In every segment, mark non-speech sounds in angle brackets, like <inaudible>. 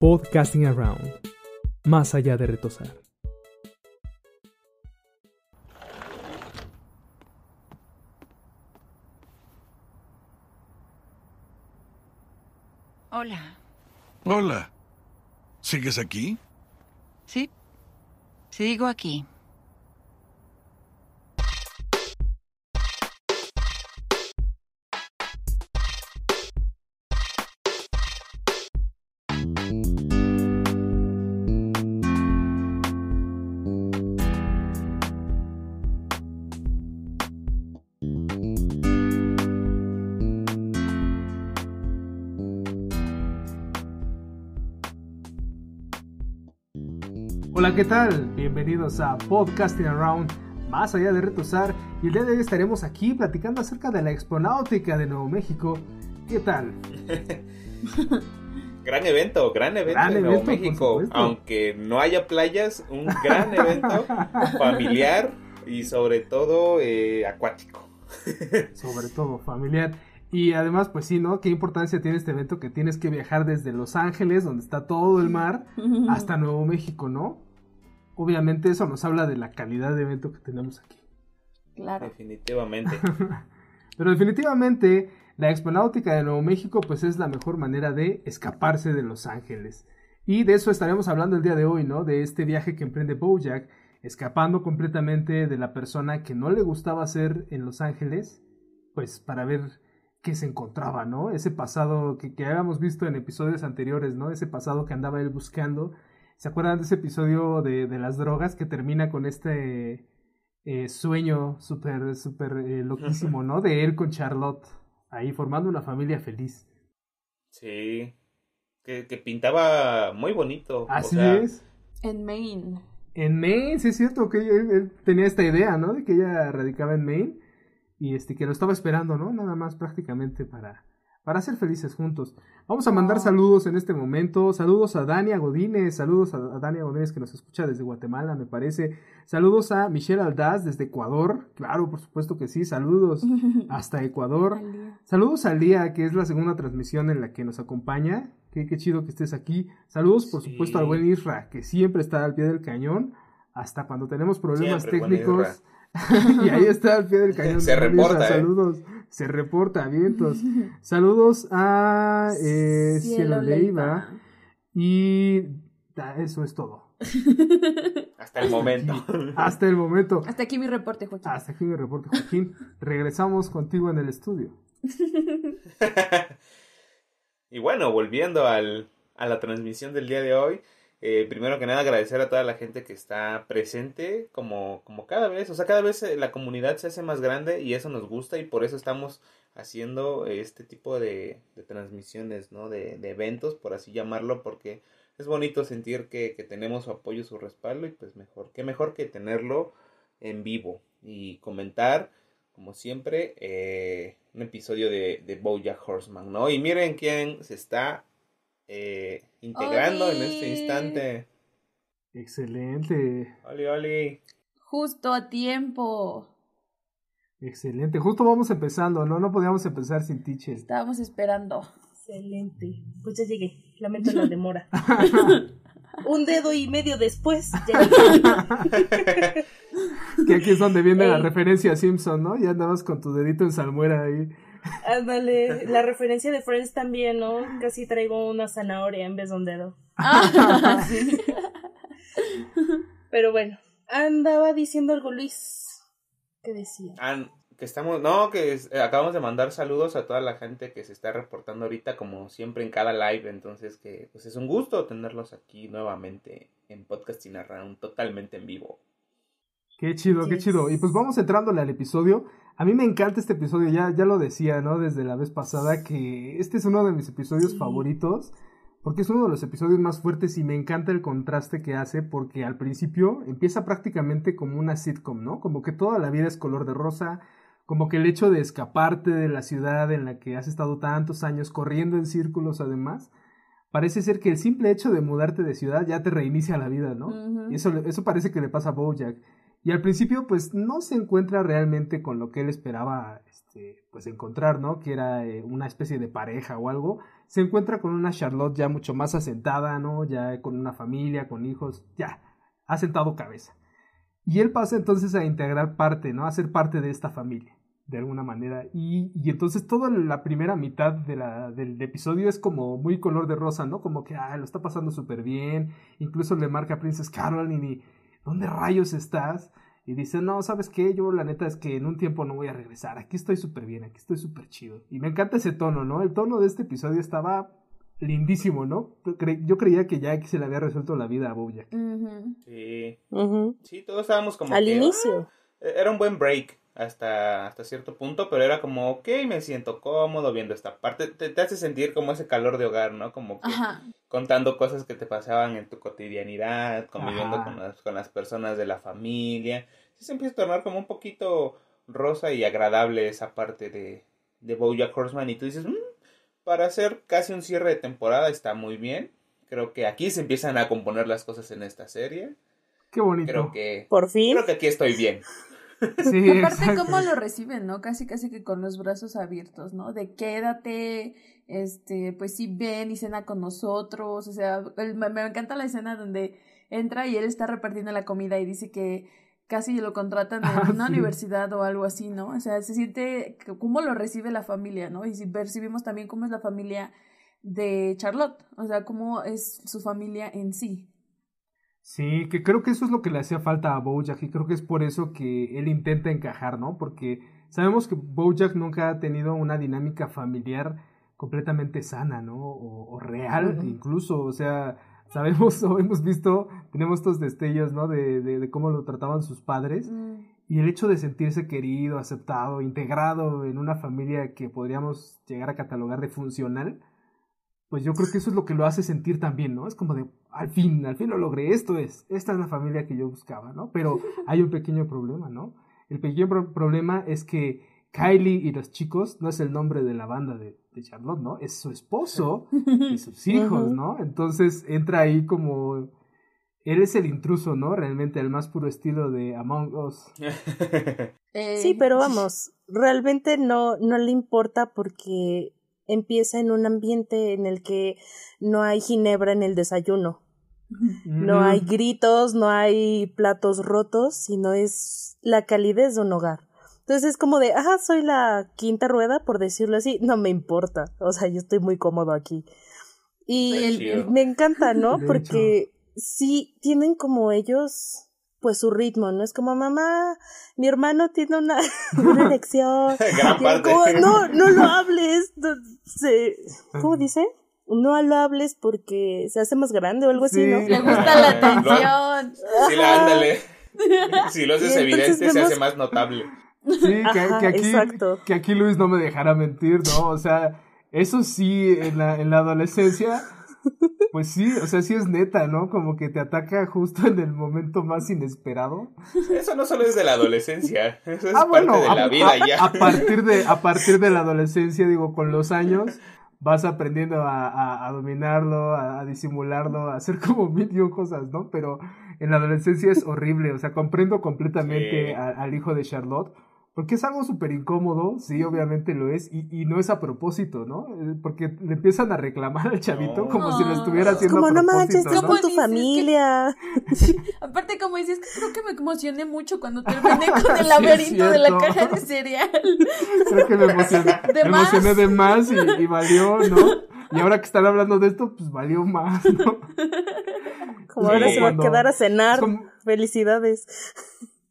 Podcasting Around, más allá de retosar. Hola. Hola. ¿Sigues aquí? Sí. Sigo aquí. ¿Qué tal? Bienvenidos a Podcasting Around, más allá de retosar. Y el día de hoy estaremos aquí platicando acerca de la exponáutica de Nuevo México. ¿Qué tal? <laughs> gran evento, gran evento Gran en Nuevo evento, México. Aunque no haya playas, un gran evento <laughs> familiar y sobre todo eh, acuático. <laughs> Sobre todo familiar. Y además, pues sí, ¿no? ¿Qué importancia tiene este evento que tienes que viajar desde Los Ángeles, donde está todo el mar, hasta Nuevo México, ¿no? Obviamente eso nos habla de la calidad de evento que tenemos aquí. Claro. Definitivamente. <laughs> Pero definitivamente la exponáutica de Nuevo México pues es la mejor manera de escaparse de Los Ángeles. Y de eso estaremos hablando el día de hoy, ¿no? De este viaje que emprende Bojack, escapando completamente de la persona que no le gustaba ser en Los Ángeles, pues para ver qué se encontraba, ¿no? Ese pasado que, que habíamos visto en episodios anteriores, ¿no? Ese pasado que andaba él buscando. ¿Se acuerdan de ese episodio de, de las drogas que termina con este eh, sueño súper, súper eh, loquísimo, <laughs> ¿no? De él con Charlotte, ahí formando una familia feliz. Sí. Que, que pintaba muy bonito. o Así sea, es. En Maine. En Maine, sí es cierto que él, él tenía esta idea, ¿no? De que ella radicaba en Maine y este que lo estaba esperando, ¿no? Nada más prácticamente para para ser felices juntos. Vamos a mandar Oh. saludos en este momento. Saludos a Dania Godínez, saludos a, a Dania Godínez que nos escucha desde Guatemala, me parece. Saludos a Michelle Aldaz desde Ecuador. Claro, por supuesto que sí. Saludos <laughs> hasta Ecuador. Saludos a Lía, que es la segunda transmisión en la que nos acompaña. Qué, qué chido que estés aquí. Saludos, por Sí. supuesto, al buen Isra, que siempre está al pie del cañón, hasta cuando tenemos problemas Siempre, técnicos. <laughs> y ahí está al pie del <laughs> cañón. Se Isra. reporta, ¿eh? Saludos. Se reporta, vientos. <laughs> Saludos a eh, Cielo Cielo Leiva. Y eso es todo. <laughs> Hasta el momento. <laughs> Hasta el momento. Hasta aquí mi reporte, Joaquín. Hasta aquí mi reporte, Joaquín. Regresamos contigo en el estudio. y bueno, volviendo al, a la transmisión del día de hoy, eh, primero que nada agradecer a toda la gente que está presente, como, como cada vez, o sea, cada vez eh, la comunidad se hace más grande y eso nos gusta y por eso estamos haciendo este tipo de, transmisiones, ¿no? De, eventos, por así llamarlo, porque es bonito sentir que, que tenemos su apoyo, su respaldo y pues mejor, qué mejor que tenerlo en vivo y comentar, como siempre, eh, un episodio de, de Horseman, ¿no? Y miren quién se está eh, integrando en este instante. Excelente. Oli, oli. Justo a tiempo. Excelente. Justo vamos empezando, ¿no? No podíamos empezar sin teacher. Estábamos esperando. Excelente. Pues ya llegué. Lamento la demora. <laughs> Un dedo y medio después. ya llegué. Que aquí es donde viene la referencia a Simpson, ¿no? Ya andabas con tu dedito en salmuera ahí. Ándale. La referencia de Friends también, ¿no? Casi traigo una zanahoria en vez de un dedo. Ah, <laughs> sí. Pero bueno. Andaba diciendo algo Luis. ¿Qué decía? Ah, que estamos, no, que es- eh, acabamos de mandar saludos a toda la gente que se está reportando ahorita, como siempre en cada live, entonces que pues es un gusto tenerlos aquí nuevamente en Podcasting Around, totalmente en vivo. Qué chido, qué chido. Y pues vamos entrándole al episodio. A mí me encanta este episodio, ya, ya lo decía, ¿no? Desde la vez pasada, que este es uno de mis episodios Sí. favoritos. Porque es uno de los episodios más fuertes y me encanta el contraste que hace porque al principio empieza prácticamente como una sitcom, ¿no? Como que toda la vida es color de rosa, como que el hecho de escaparte de la ciudad en la que has estado tantos años corriendo en círculos además, parece ser que el simple hecho de mudarte de ciudad ya te reinicia la vida, ¿no? Y eso, eso parece que le pasa a Bojack. Y al principio, pues, no se encuentra realmente con lo que él esperaba, este, pues, encontrar, ¿no? Que era eh, una especie de pareja o algo. Se encuentra con una Charlotte ya mucho más asentada, ¿no? Ya con una familia, con hijos, ya, ha sentado cabeza. Y él pasa entonces a integrar parte, ¿no? A ser parte de esta familia, de alguna manera. Y, y entonces toda la primera mitad del episodio es como muy color de rosa, ¿no? Como que, ah, lo está pasando súper bien. Incluso le marca a Princess Caroline y, ¿dónde rayos estás? Y dice, no, ¿sabes qué? Yo la neta es que en un tiempo no voy a regresar. Aquí estoy súper bien, aquí estoy súper chido. Y me encanta ese tono, ¿no? El tono de este episodio estaba lindísimo, ¿no? Yo creía que ya se le había resuelto la vida a Bojack. Ujú. Sí. Sí, todos estábamos como Al que, inicio. ah, era un buen break hasta, hasta cierto punto, pero era como, ok, me siento cómodo viendo esta parte. Te, te hace sentir como ese calor de hogar, ¿no? Como que Ajá. contando cosas que te pasaban en tu cotidianidad, conviviendo con las, con las personas de la familia. Sí se empieza a tornar como un poquito rosa y agradable esa parte de, de Bojack Horseman y tú dices, "Mm, para hacer casi un cierre de temporada está muy bien. Creo que aquí se empiezan a componer las cosas en esta serie. Qué bonito. Creo que, Por fin. creo que aquí estoy bien. Sí, Aparte, exacto. cómo lo reciben, ¿no? Casi, casi que con los brazos abiertos, ¿no? De quédate, este, pues sí, ven y cena con nosotros. O sea, el- me, me encanta la escena donde entra y él está repartiendo la comida y dice que casi lo contratan en <laughs> Ah, una sí. universidad o algo así, ¿no? O sea, se siente cómo lo recibe la familia, ¿no? Y si percibimos también cómo es la familia de Charlotte, o sea, cómo es su familia en sí. Sí, que creo que eso es lo que le hacía falta a Bojack y creo que es por eso que él intenta encajar, ¿no? Porque sabemos que Bojack nunca ha tenido una dinámica familiar completamente sana, ¿no? O, o real incluso, o sea, sabemos <laughs> o hemos visto, tenemos estos destellos, ¿no? De, de, de cómo lo trataban sus padres Mm. y el hecho de sentirse querido, aceptado, integrado en una familia que podríamos llegar a catalogar de funcional, pues yo creo que eso es lo que lo hace sentir también, ¿no? Es como de, al fin, al fin lo logré, esto es, esta es la familia que yo buscaba, ¿no? Pero <laughs> hay un pequeño problema, ¿no? El pequeño pro- problema es que Kylie y los chicos no es el nombre de la banda de, de Charlotte, ¿no? Es su esposo y <laughs> sus hijos. ¿no? Entonces entra ahí como... Él es el intruso, ¿no? Realmente el más puro estilo de Among Us. Eh, <laughs> Sí, pero vamos, realmente no, no le importa porque empieza en un ambiente en el que no hay ginebra en el desayuno, no hay gritos, no hay platos rotos, sino es la calidez de un hogar. Entonces es como de, ajá, soy la quinta rueda, por decirlo así, no me importa, o sea, yo estoy muy cómodo aquí. Y el- me encanta, ¿no? <laughs> Porque sí tienen como ellos pues su ritmo, ¿no? Es como mamá, mi hermano tiene una, <laughs> una <laughs> elección. Gran Y parte. como, no, no lo hables. no, se- ¿Cómo dice? No lo hables porque se hace más grande o algo así, ¿no? Le gusta la atención. Sí, la ándale. <laughs> Si lo haces evidente, se hace más notable. Sí, que, Ajá, que aquí, exacto. que aquí Luis no me dejará mentir, ¿no? O sea, eso sí, en la, en la adolescencia, pues sí, o sea, sí es neta, ¿no? Como que te ataca justo en el momento más inesperado. Eso no solo es de la adolescencia, eso es ah, parte bueno, de a, la vida a- ya. a partir de, a partir de la adolescencia, digo, con los años, vas aprendiendo a, a- a dominarlo, a, a disimularlo, a hacer como mil cosas, ¿no? Pero en la adolescencia es horrible, o sea, comprendo completamente Sí. al hijo de Charlotte, porque es algo súper incómodo, sí, obviamente lo es, y, y no es a propósito, ¿no? Eh, Porque le empiezan a reclamar al chavito No. como si lo estuviera Es haciendo Como a no propósito, manches, estás ¿no? ¿Cómo con tu que- familia. <laughs> Aparte, como dices, creo que me emocioné mucho cuando terminé <laughs> con el laberinto de la caja de cereal. Creo que me emocioné, De me más. emocioné de más y, y valió, ¿no? Y ahora que están hablando de esto, pues valió más, ¿no? Como Sí. ahora se va a quedar a cenar. es como- Felicidades.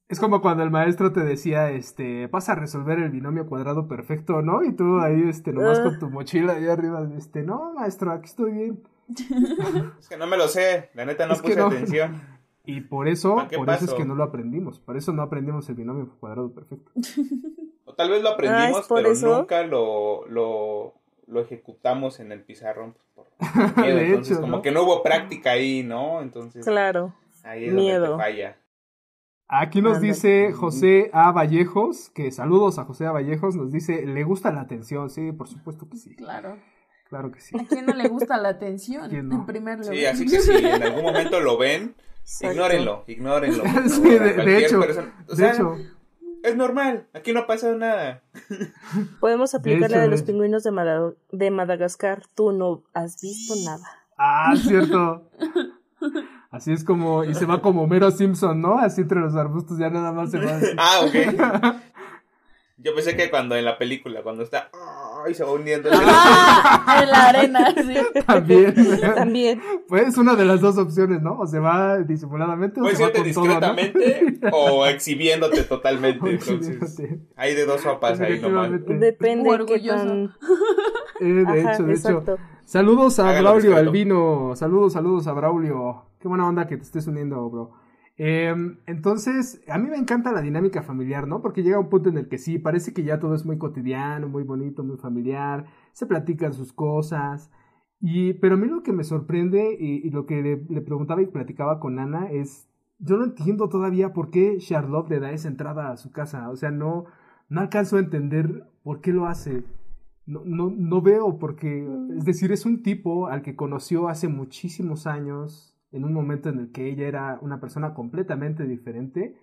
Es como cuando el maestro te decía, este, vas a resolver el binomio cuadrado perfecto, ¿no? Y tú ahí, este, nomás Ah. con tu mochila ahí arriba, este, no, maestro, aquí estoy bien. <laughs> Es que no me lo sé, la neta no Es puse no. atención. Y por eso, ¿Para qué por eso es que no lo aprendimos. Por eso no aprendimos el binomio cuadrado perfecto. <laughs> O tal vez lo aprendimos, Ah, ¿es por pero eso? nunca lo, lo, lo ejecutamos en el pizarrón. pues, por <laughs> miedo. De Entonces, hecho, como ¿no? que no hubo práctica ahí, ¿no? Entonces, Claro. ahí es donde te falla. Aquí nos dice José A. Vallejos, que saludos a José A. Vallejos, nos dice, le gusta la atención, sí, por supuesto que sí. Claro. Claro que sí. ¿A quién no le gusta la atención? ¿Quién no? En primer lugar. Sí, así que si en algún <laughs> momento lo ven, Exacto. ignórenlo, ignórenlo. <laughs> Sí, de, de hecho, persona- o de sea, hecho, es normal, aquí no ha pasado nada. <laughs> Podemos aplicar la hecho, de de los pingüinos de, Mada- de Madagascar. Tú no has visto nada. ah, cierto. Así es como, y se va como Homero Simpson, ¿no? Así entre los arbustos ya nada más se va. así. Ah, ok. <laughs> Yo pensé que cuando en la película, cuando está ay, se va hundiendo. Ah, en la arena, sí. También. También. Pues una de las dos opciones, ¿no? O se va disimuladamente o Puedes se va con todo, ¿no? discretamente o exhibiéndote totalmente. O <laughs> Entonces, exhibiéndote. hay de dos sopas ahí nomás. Depende O de qué tan... <laughs> Eh, de Ajá, hecho, de hecho. Saludos a Hágalo Braulio discreto. Albino. Saludos, saludos a Braulio. Qué buena onda que te estés uniendo, bro. Eh, entonces, a mí me encanta la dinámica familiar, ¿no? Porque llega un punto en el que sí, parece que ya todo es muy cotidiano, muy bonito, muy familiar, se platican sus cosas. Y, pero a mí lo que me sorprende y, y lo que le, le preguntaba y platicaba con Ana es, yo no entiendo todavía por qué Charlotte le da esa entrada a su casa. O sea, no, no alcanzo a entender por qué lo hace. No, no, no veo porque, es decir, es un tipo al que conoció hace muchísimos años, en un momento en el que ella era una persona completamente diferente,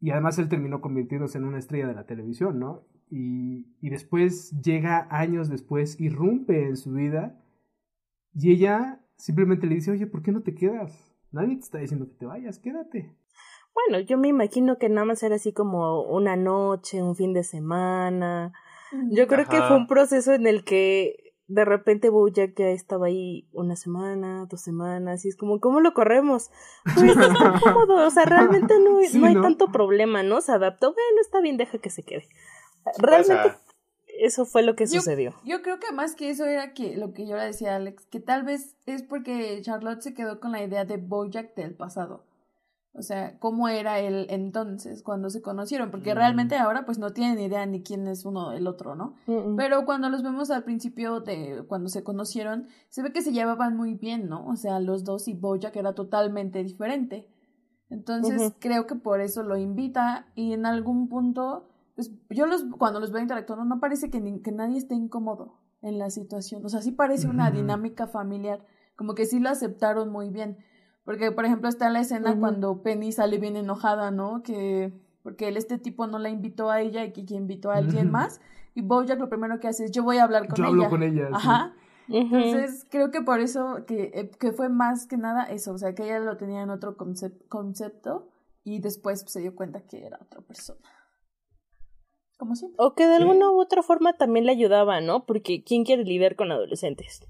y además él terminó convirtiéndose en una estrella de la televisión, ¿no? Y, y después llega años después, irrumpe en su vida, y ella simplemente le dice, oye, ¿por qué no te quedas? Nadie te está diciendo que te vayas, quédate. Bueno, yo me imagino que nada más era así como una noche, un fin de semana. Yo creo que fue un proceso en el que de repente Bojack ya estaba ahí una semana, dos semanas, y es como, ¿cómo lo corremos? Pues está <laughs> cómodo, o sea, realmente no, Sí, no hay ¿no? tanto problema, ¿no? Se adaptó, bueno, está bien, deja que se quede. Pasa. Realmente eso fue lo que Yo- sucedió. Yo creo que más que eso era que lo que yo le decía a Alex, que tal vez es porque Charlotte se quedó con la idea de Bojack del pasado. O sea, cómo era él entonces cuando se conocieron, porque Mm. realmente ahora pues no tienen idea ni quién es uno del otro, ¿no? Mm, mm. Pero cuando los vemos al principio de cuando se conocieron, se ve que se llevaban muy bien, ¿no? O sea, los dos y Bojack era totalmente diferente. Entonces, creo que por eso lo invita y en algún punto, pues yo los cuando los veo interactuando no parece que, ni- que nadie esté incómodo en la situación. O sea, sí parece una dinámica familiar, como que sí lo aceptaron muy bien. Porque, por ejemplo, está la escena cuando Penny sale bien enojada, ¿no? Que porque él, este tipo no la invitó a ella y que invitó a alguien más. Y Bojack lo primero que hace es, yo voy a hablar con Yo ella. hablo con ella. Ajá. Entonces, creo que por eso, que, eh, que fue más que nada eso, o sea, que ella lo tenía en otro concep- concepto y después pues, se dio cuenta que era otra persona. Como siempre. O que de Sí. alguna u otra forma también le ayudaba, ¿no? Porque ¿quién quiere lidiar con adolescentes?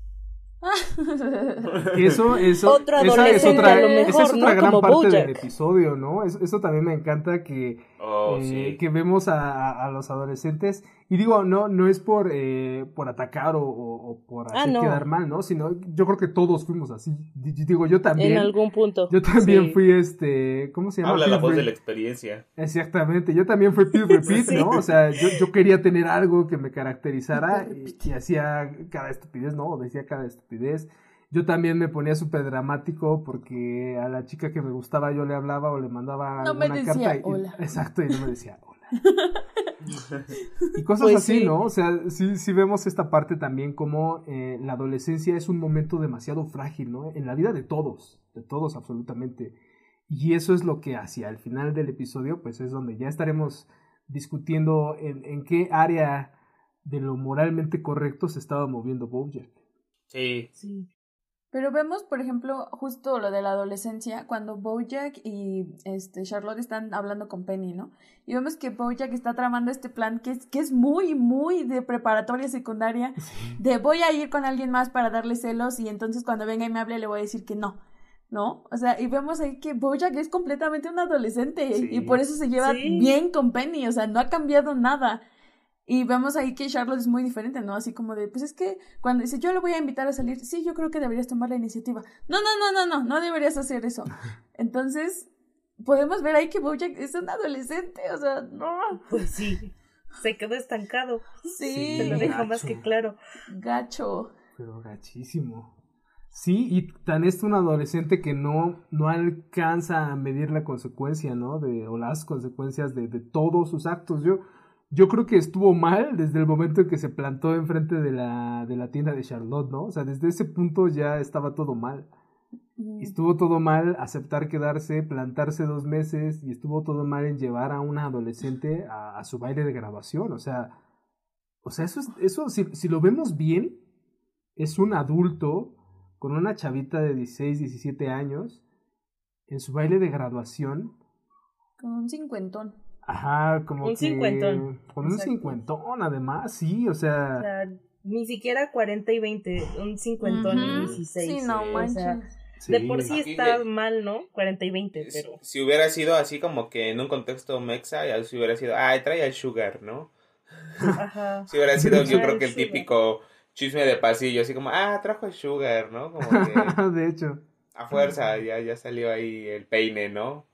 <laughs> Eso, eso, Otro esa es otra, a lo esa mejor, es ¿no? otra gran Como parte del Bojack. episodio, ¿no? Es- eso también me encanta que, Oh, eh, sí. que vemos a, a- los adolescentes. Y digo, no, no es por, eh, por atacar o, o- o por Ah, hacer no. quedar mal, ¿no? Sino, yo creo que todos fuimos así. Digo, yo también. En algún punto. Yo también Sí. fui este, ¿cómo se llama? Habla la voz de la experiencia. Exactamente, yo también fui Pete Repeat, <laughs> Sí. ¿no? O sea, yo, yo quería tener algo que me caracterizara <laughs> y, y hacía cada estupidez, ¿no? O decía cada estupidez. Yo también me ponía súper dramático porque a la chica que me gustaba yo le hablaba o le mandaba No me una decía carta. y- hola. exacto, y no me decía hola. <laughs> y cosas Pues así, sí. ¿no? O sea, sí, sí vemos esta parte también como eh, la adolescencia es un momento demasiado frágil, ¿no? En la vida de todos, de todos absolutamente. Y eso es lo que hacia el final del episodio, pues es donde ya estaremos discutiendo en, en qué área de lo moralmente correcto se estaba moviendo Bojack. Sí. Sí. Pero vemos, por ejemplo, justo lo de la adolescencia, cuando Bojack y este Charlotte están hablando con Penny, ¿no? Y vemos que Bojack está tramando este plan que es, que es muy, muy de preparatoria secundaria, de voy a ir con alguien más para darle celos y entonces cuando venga y me hable le voy a decir que no, ¿no? O sea, y vemos ahí que Bojack es completamente un adolescente Sí. y por eso se lleva Sí. bien con Penny, o sea, no ha cambiado nada. Y vemos ahí que Charlotte es muy diferente, ¿no? Así como de, pues es que cuando dice, yo le voy a invitar a salir, sí, yo creo que deberías tomar la iniciativa. No, no, no, no, no, no deberías hacer eso. <laughs> Entonces, podemos ver ahí que Bojack es un adolescente, o sea, no. Pues sí. Se quedó estancado. Sí, Se lo Sí. deja más que claro. gacho. Pero gachísimo. Sí, y tan es un adolescente que no, no alcanza a medir la consecuencia, ¿no? De, o las consecuencias de, de todos sus actos. Yo, yo creo que estuvo mal desde el momento en que se plantó enfrente de la, de la tienda de Charlotte, ¿no? O sea, desde ese punto ya estaba todo mal. Estuvo todo mal aceptar quedarse, plantarse dos meses y estuvo todo mal en llevar a una adolescente a, a su baile de graduación. O sea, o sea, eso, es, eso si, si lo vemos bien, es un adulto con una chavita de 16, 17 años en su baile de graduación. Con un cincuentón. Ajá, como Un que... cincuentón. Con un Exacto. cincuentón, además, sí, o sea... O sea, ni siquiera 40 y 20, un 50 Ujú. y 16. Sí, no o manches. sea, sí. de por sí Aquí está le- mal, ¿no? 40 y 20, pero... Si hubiera sido así como que en un contexto mexa, ya si hubiera sido, ay, trae al sugar, ¿no? Ajá. <laughs> Si hubiera sido, yo creo que el sugar. típico chisme de pasillo, así como, ah, trajo el sugar, ¿no? Como <laughs> que de hecho. a fuerza ya, ya salió ahí el peine, ¿no?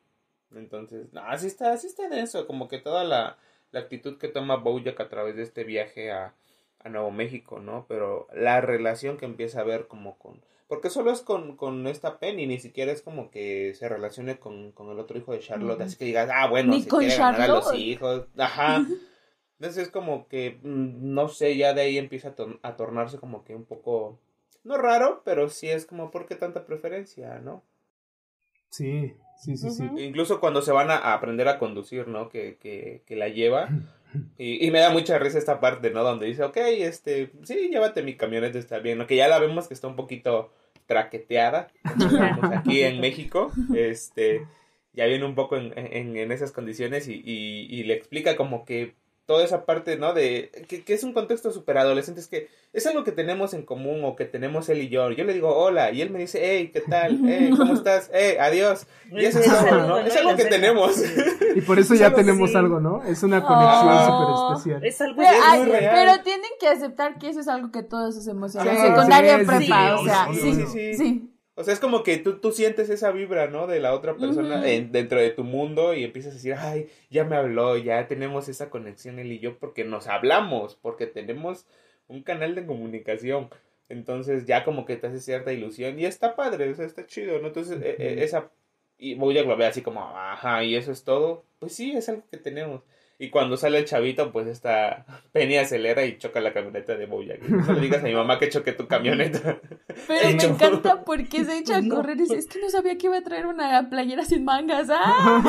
Entonces, no, así está, así está denso, como que toda la, la actitud que toma Bojack a través de este viaje a, a Nuevo México, ¿no? Pero la relación que empieza a ver como con... Porque solo es con, con esta Penny, ni siquiera es como que se relacione con, con el otro hijo de Charlotte, así que digas, ah, bueno, Ni se con quiere ganar a los Charlotte. hijos, ajá. Entonces es como que, mm, no sé, ya de ahí empieza a, tor- a tornarse como que un poco, no raro, pero sí es como, ¿por qué tanta preferencia, no? Sí, sí, sí, sí. Incluso cuando se van a, a aprender a conducir, ¿no? Que, que, que la lleva. <laughs> Y, y me da mucha risa esta parte, ¿no? Donde dice, ok, este, sí, llévate mi camioneta, está bien, ¿no? Que ya la vemos que está un poquito traqueteada, como <laughs> aquí en México, este, ya viene un poco en, en, en esas condiciones y, y, y le explica como que toda esa parte, ¿no? De que, que es un contexto súper adolescente, es que es algo que tenemos en común o que tenemos él y yo. Yo le digo hola y él me dice, hey, ¿qué tal? Hey, ¿cómo <laughs> estás? Hey, adiós. Y eso es <laughs> saludo, ¿no? Es algo que tenemos. Y por eso ya Algo tenemos algo, ¿no? Es una conexión Oh. súper especial. Es algo Pero, es ay, muy real. pero tienen que aceptar que eso es algo que todos hacemos en Sí, secundaria sí, y prepa, sí, o sea, sí, sí, sí. O sea, es como que tú, tú sientes esa vibra, ¿no? De la otra persona en- dentro de tu mundo y empiezas a decir, ay, ya me habló, ya tenemos esa conexión él y yo porque nos hablamos, porque tenemos un canal de comunicación. Entonces ya como que te hace cierta ilusión y está padre, o sea, está chido, ¿no? Entonces Ujú. esa... Y Bojack lo ve así como, ajá, y eso es todo. Pues sí, es algo que tenemos. Y cuando sale el chavito, pues esta <laughs> Penny acelera y choca la camioneta de Bojack. No le digas a mi mamá que choque tu camioneta. <laughs> Pero <laughs> me encanta porque se echa a correr y dice, es que no sabía que iba a traer una playera sin mangas. ¡Ah!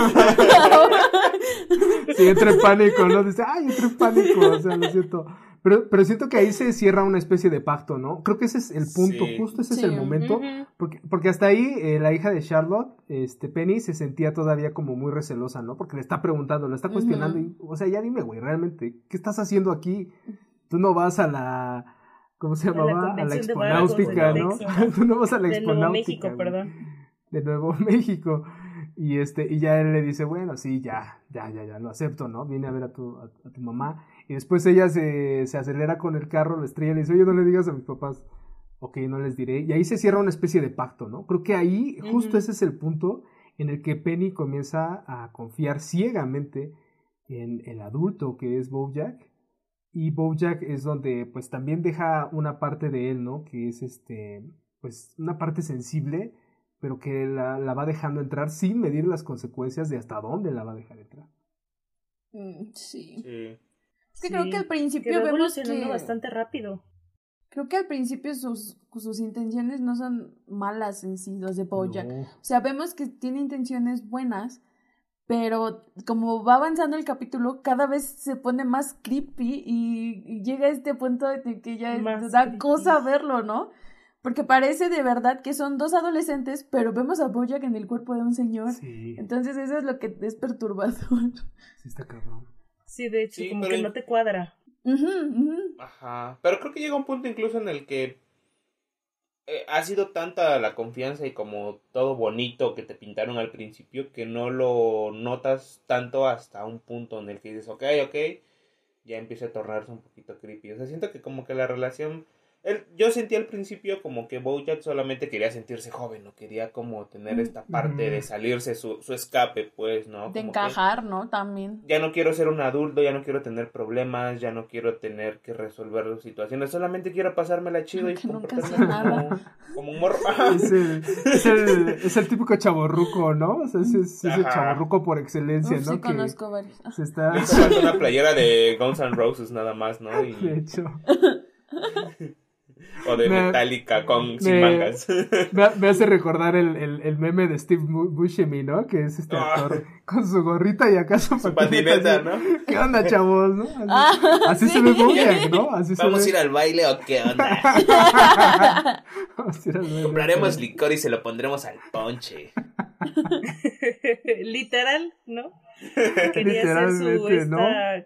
Sí, entra en pánico, ¿no? Dice, ay, entra en pánico, o sea, lo siento. Pero, pero siento que ahí se cierra una especie de pacto, ¿no? Creo que ese es el punto, Sí. justo ese es el momento. Porque, porque hasta ahí eh, la hija de Charlotte, este, Penny, se sentía todavía como muy recelosa, ¿no? Porque le está preguntando, le está cuestionando. y, o sea, ya dime, güey, realmente, ¿qué estás haciendo aquí? Tú no vas a la... ¿Cómo se llamaba? A la, exponáutica, ¿no? <laughs> Tú no vas a la De Nuevo exponáutica. México, güey perdón. de Nuevo <laughs> México. Y este, y ya él le dice, bueno, sí, ya, ya, ya, ya, lo acepto, ¿no? Viene a ver a tu, a, a tu mamá. Y después ella se, se acelera con el carro, lo estrella y le dice, oye, no le digas a mis papás. Ok, no les diré. Y ahí se cierra una especie de pacto, ¿no? Creo que ahí, justo ese es el punto en el que Penny comienza a confiar ciegamente en el adulto que es Bojack. Y Bojack es donde, pues, también deja una parte de él, ¿no? Que es este, pues, una parte sensible pero que la, la va dejando entrar sin medir las consecuencias de hasta dónde la va a dejar entrar. Mm, Sí. Sí. Es que creo que al principio vemos que... bastante rápido. Creo que al principio sus, sus intenciones no son malas en sí, los de Bojack. No. O sea, vemos que tiene intenciones buenas, pero como va avanzando el capítulo, cada vez se pone más creepy y, y llega a este punto de que ya Más da creepy. cosa verlo, ¿no? Porque parece de verdad que son dos adolescentes, pero vemos a Bojack en el cuerpo de un señor. Sí, Entonces eso es lo que es perturbador. sí está cabrón. Sí, de hecho, Sí, como pero que en- no te cuadra. Ajá. Pero creo que llega un punto incluso en el que eh, ha sido tanta la confianza y como todo bonito que te pintaron al principio que no lo notas tanto hasta un punto en el que dices, ok, ok, ya empieza a tornarse un poquito creepy. O sea, siento que como que la relación él- yo sentí al principio como que Bojack solamente quería sentirse joven, no quería como tener esta parte de salirse su, su escape, pues, ¿no? Mm. De Como que encajar, ¿no? También. ya no quiero ser un adulto, ya no quiero tener problemas, ya no quiero tener que resolver situaciones, solamente quiero pasármela chido y Que nunca comportarme como, como un morro. <laughs> Es el, es el, es el típico chaborruco, ¿no? O sea, es, es- es el chaborruco por excelencia, Uf, ¿no? sí que conozco varios. Se está... Una playera de Guns N' Roses nada más, ¿no? <laughs> De Y, hecho. <laughs> o de Me- Metallica con sin mangas. <laughs> Me, me hace recordar el, el, el meme de Steve Bu- Buscemi, ¿no? Que es este Ah. actor con su gorrita y acá su, Su patineta. ¿no? ¿Qué onda, chavos? ¿no? <laughs> Así, Ah, así se ve Bojack, ¿no? Así ¿Vamos a ir al baile o qué onda? <laughs> Vamos a ir al baile. Compraremos licor y se lo pondremos al ponche. Literal, ¿no? Quería hacer su Literalmente, esta... ¿no?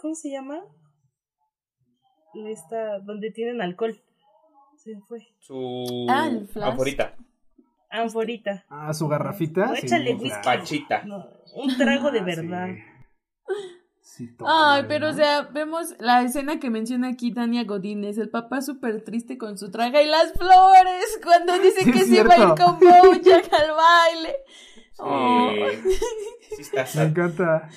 ¿Cómo se llama? Esta, donde tienen alcohol. Se fue. Su Ah, favorita. Anforita. Ah, su garrafita. No, sí, échale claro. whisky. Pachita. No, un trago de Ah, verdad. Sí, Sí, toma, Ay, pero o sea, vemos la escena que menciona aquí Tania Godínez, el papá súper triste con su traje y las flores, cuando <laughs> dice Sí, que se va a ir con Bojack al baile. Sí. Oh. Sí está Me encanta.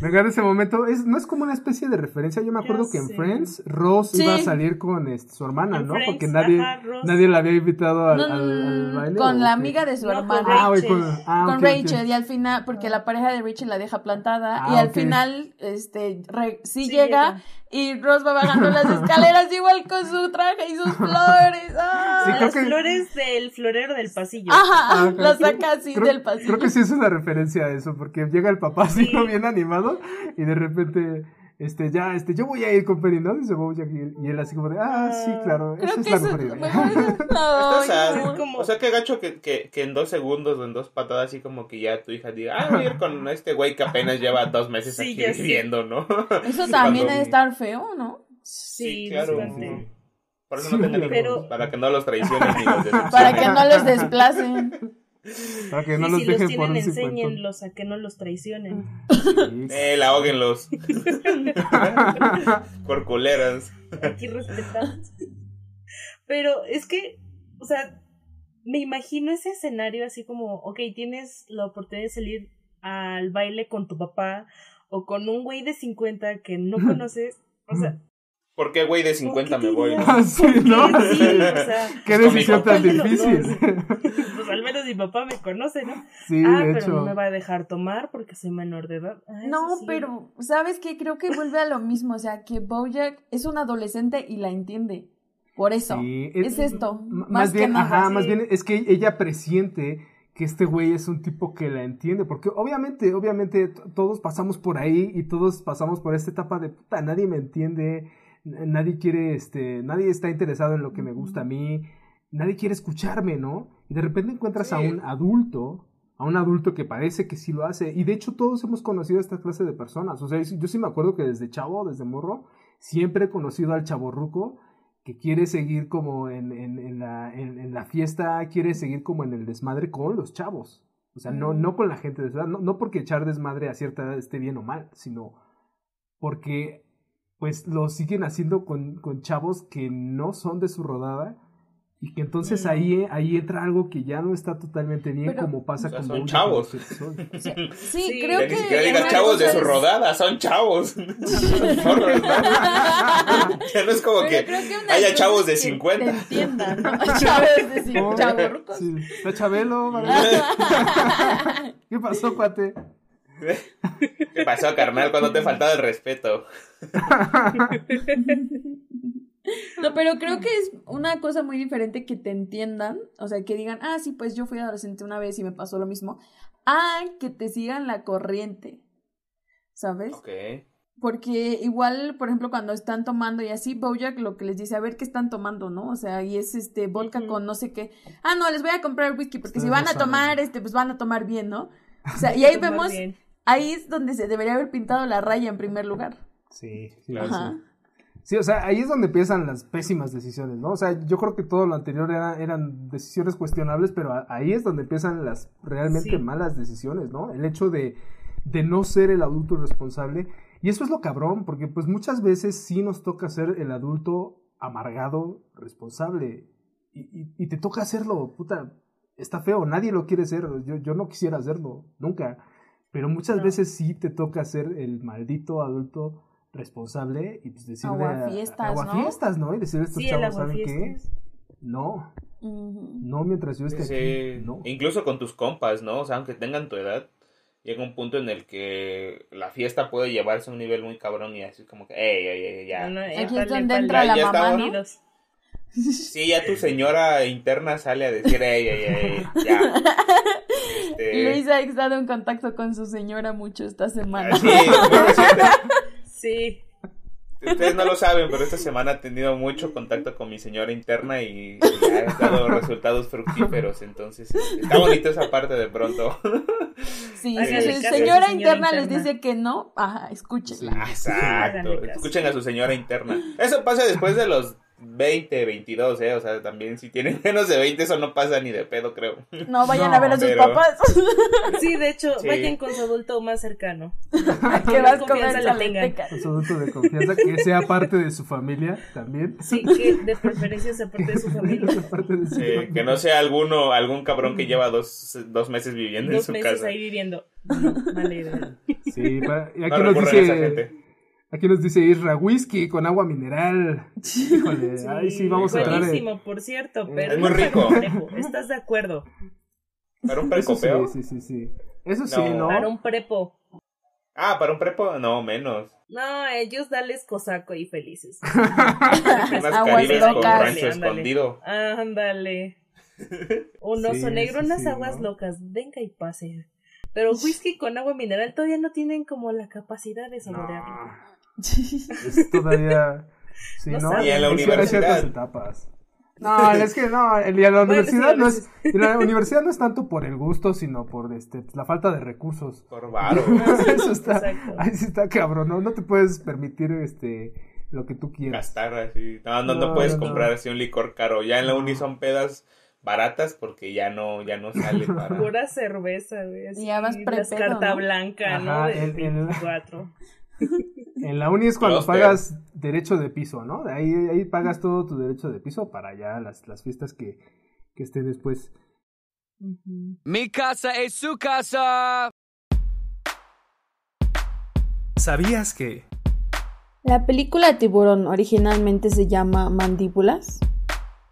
Me encanta ese momento. Es, no es como una especie de referencia. Yo me acuerdo Ya que en sé. Friends, Rose Sí. iba a salir con este, su hermana, En ¿no? Friends, Porque nadie, ajá, nadie la había invitado al, No, al- al baile. con ¿o la qué? amiga de su No, con hermana. Ah, güey, con, Rachel. ah, con ok, ok. Rachel y al final, porque la pareja de Rachel la deja plantada Ah, y al final, este, re- sí, Sí llega, llega. Y Ross va bajando las <laughs> escaleras igual con su traje y sus flores. ¡ah! Sí, Las que- flores del florero del pasillo. Ajá, Ah, la creo- saca así creo, del pasillo. Creo que sí es una referencia a eso, porque llega el papá así, Sí. <laughs> bien animado, y de repente, este, ya, este, yo voy a ir con Penny, ¿no? Dice Bojack, y, él- y él así como de, ah, sí, claro, Creo esa es que la es <laughs> <laughs> O sea, qué gacho que, que, que en dos segundos o en dos patadas, así como que ya tu hija diga, ah, voy a ir con este güey que apenas lleva dos meses Sí, aquí viviendo, ¿no? <laughs> Eso también debe estar feo, ¿no? Sí, claro. bastante. Por eso Sí, no tengan hijos, pero- para que no los traicionen ni los. Para que no los desplacen. Para que no y los si dejen los por tienen, enséñenlos a que no los traicionen. <laughs> Eh, la ahóguenlos. <laughs> Por culeras. Aquí respetamos. Pero es que, o sea, me imagino ese escenario así como, ok, tienes la oportunidad de salir al baile con tu papá o con un güey de 50 que no conoces. O sea, ¿Por qué güey de 50 ¿por qué me voy? no? Ah, sí. ¿no? Sí, o sea, <laughs> Qué decisión tan difícil. Al menos mi papá me conoce, ¿no? <laughs> Sí, ah, de pero hecho. no me va a dejar tomar porque soy menor de edad. Ah, No, sí. pero, ¿sabes qué? Creo que vuelve a lo mismo. O sea, que Bojack es un adolescente y la entiende. Por eso. Sí, es esto. M- Más, bien, que nada. ajá, sí. más bien es que ella presiente que este güey es un tipo que la entiende, porque obviamente, obviamente todos pasamos por ahí y todos pasamos por esta etapa de puta, nadie me entiende, nadie quiere, este, nadie está interesado en lo que me gusta a mí, nadie quiere escucharme, ¿no? Y de repente encuentras a un adulto, a un adulto que parece que sí lo hace, y de hecho todos hemos conocido a esta clase de personas, o sea, yo sí me acuerdo que desde chavo, desde morro, siempre he conocido al chaborruco que quiere seguir como en, en, en la, en, en la fiesta, quiere seguir como en el desmadre con los chavos. O sea, no, no con la gente de su edad, no, no porque echar desmadre a cierta edad esté bien o mal, sino porque pues lo siguen haciendo con, con chavos que no son de su rodada y que entonces ahí, ahí entra algo que ya no está totalmente bien Pero- como pasa O sea, con son chavos. en los episodios. Sí, Sí, creo que. ni siquiera digas chavos de su es- rodada, son chavos. <laughs> Morros, ¿no? <laughs> ya no es como Pero que que haya chavos de que 50. Te entiendan, ¿no? <laughs> Chavos de cin- Oh, chavorrucos. sí. Chabelo. ¿Qué pasó, cuate? ¿Qué pasó, carnal? Cuando te faltaba el respeto. No, pero creo que es una cosa muy diferente que te entiendan, o sea, que digan, ah, sí, pues yo fui adolescente una vez y me pasó lo mismo, a que te sigan la corriente, ¿sabes? Ok. Porque igual, por ejemplo, cuando están tomando y así, Bojack lo que les dice, a ver qué están tomando, ¿no? O sea, y es este vodka con no sé qué. Ah, no, les voy a comprar whisky porque Ustedes si van no a saben. tomar, este, pues van a tomar bien, ¿no? O sea, <laughs> y ahí vemos, bien. ahí es donde se debería haber pintado la raya en primer lugar. Sí, Claro. Ajá. Sí, o sea, ahí es donde empiezan las pésimas decisiones, ¿no? O sea, yo creo que todo lo anterior era- eran decisiones cuestionables, pero a- ahí es donde empiezan las realmente Sí. malas decisiones, ¿no? El hecho de, de no ser el adulto responsable. Y eso es lo cabrón, porque pues muchas veces sí nos toca ser el adulto amargado, responsable. Y, y, y te toca hacerlo, puta. Está feo, nadie lo quiere ser. Yo, yo no quisiera hacerlo, nunca. Pero muchas No. veces sí te toca ser el maldito adulto responsable y pues decirle a- Aguafiestas, aguafiestas, ¿no? Y decirle a estos Sí, chavos, ¿saben qué? aguafiestas. No, no mientras yo esté Sí, aquí, no. Incluso con tus compas, ¿no? O sea, aunque tengan tu edad, llega un punto en el que la fiesta puede llevarse a un nivel muy cabrón y así como que, ey, ey, ey, ya. No, no, Aquí es donde entra la Ya mamá. ¿no? Unidos. Sí, ya tu señora interna sale a decir, ey, ey, ey, ya. <laughs> Este, Luis ha estado en contacto con su señora mucho esta semana. sí, muy reciente. <laughs> Sí. Ustedes no lo saben, pero esta semana he tenido mucho contacto con mi señora interna y ha dado resultados fructíferos. Entonces, está bonito esa parte de pronto. Sí, si caso su señora interna les dice que no, ajá, escúchenla. Exacto. Escuchen a su señora interna. Eso pasa después de los 20, 22, ¿eh? O sea, también si tienen <laughs> menos de 20, eso no pasa ni de pedo, creo. No vayan No, a ver a sus pero- papás. Sí, de hecho, Sí. vayan con su adulto más cercano. <laughs> que comer confianza le tengan. Con su adulto de confianza, que sea parte de su familia también. Sí, que de preferencia sea parte de su familia. <laughs> Sea parte de su Sí, familia. que no sea alguno, algún cabrón que lleva dos, dos meses viviendo en Dos su meses casa. ahí viviendo. No, mala idea. Sí, pa- y No aquí nos a esa dice, gente. Aquí nos dice Isra, whisky con agua mineral. <laughs> Híjole, ay sí, vamos a entrar en... Buenísimo, por cierto, pero Es muy rico. un prepo. ¿Estás de acuerdo? ¿Para un <laughs> Eso sí, sí, sí, sí. Eso sí, No. Para un prepo. Ah, ¿para un prepo? No, menos. No, ellos dales cosaco y felices. <laughs> Unas Aguas caribes con locas. rancho Ándale. escondido. Ándale. Un oso Sí, negro, sí, unas sí, aguas ¿no? locas. Venga y pase. Pero whisky con agua mineral todavía no tienen como la capacidad de saborearlo. No, es todavía... <laughs> Sí, No ¿no? Y en la universidad. etapas. No, <laughs> es que no, el- y la Bueno, universidad a no es, y la universidad no es tanto por el gusto, sino por este, la falta de recursos. Por varo. <laughs> Eso está, Exacto. ahí sí está cabrón, ¿no? No te puedes permitir este lo que tú quieras. Gastar así. No, no, no, No, puedes no, no. comprar así un licor caro. Ya en la No. uni son pedas baratas porque ya no, ya no sale para. Pura cerveza, güey. Así, Ya vas las prepedo, carta ¿no? blanca, ¿no? Ajá, De el- el- 24. En la uni es cuando pagas derecho de piso, ¿no? De Ahí, ahí pagas todo tu derecho de piso para ya las, las fiestas que, que estén después. Mi casa es su casa. ¿Sabías que? La película Tiburón originalmente se llama Mandíbulas.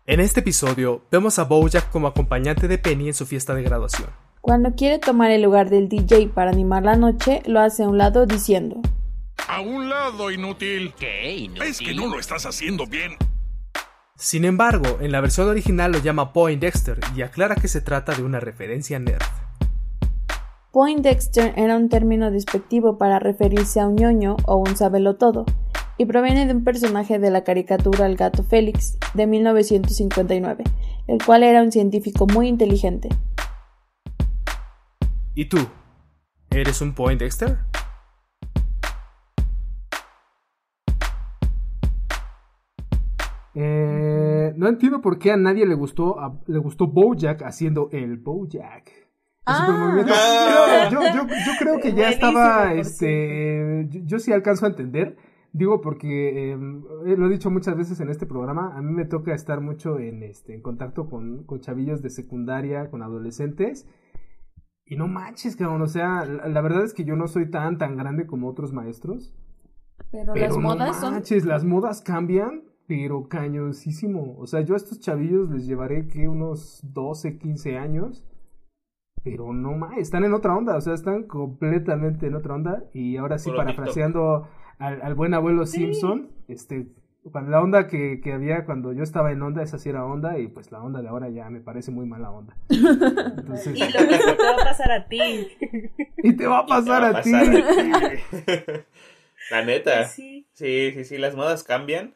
En este episodio vemos a Bojack como acompañante de Penny en su fiesta de graduación. Cuando quiere tomar el lugar del DJ para animar la noche, lo hace a un lado diciendo, A un lado, inútil. ¿Qué? Inútil? Es que no lo estás haciendo bien. Sin embargo, en la versión original lo llama Poindexter y aclara que se trata de una referencia nerd. Poindexter era un término despectivo para referirse a un ñoño o un sabelotodo, y proviene de un personaje de la caricatura El gato Félix de 1959, el cual era un científico muy inteligente. ¿Y tú? ¿Eres un Poindexter? Eh, no entiendo por qué a nadie le gustó a- le gustó Bojack haciendo el Bojack. El Ah. <laughs> Yo, yo- yo creo que ya estaba, este, yo, yo sí alcanzo a entender. Digo porque eh, lo he dicho muchas veces en este programa, a mí me toca estar mucho en, este, en contacto con, con chavillos de secundaria, con adolescentes. Y no manches, cabrón, o sea, la, la verdad es que yo no soy tan, tan grande como otros maestros. Pero, Pero las no modas son... manches, las modas cambian, pero cañoncísimo. O sea, yo a estos chavillos les llevaré que unos 12, 15 años. Pero no más, están en otra onda, o sea, están completamente en otra onda. Y ahora sí, parafraseando al, al buen abuelo Simpson, este, cuando la onda que, que había cuando yo estaba en onda, esa sí era onda, y pues la onda de ahora ya me parece muy mala onda. <laughs> Entonces, Y lo mismo te va a pasar a ti. <laughs> y te va a ¿Qué pasar va a ti. pasar ti? <laughs> La neta. Sí. Sí, sí, sí, las modas cambian.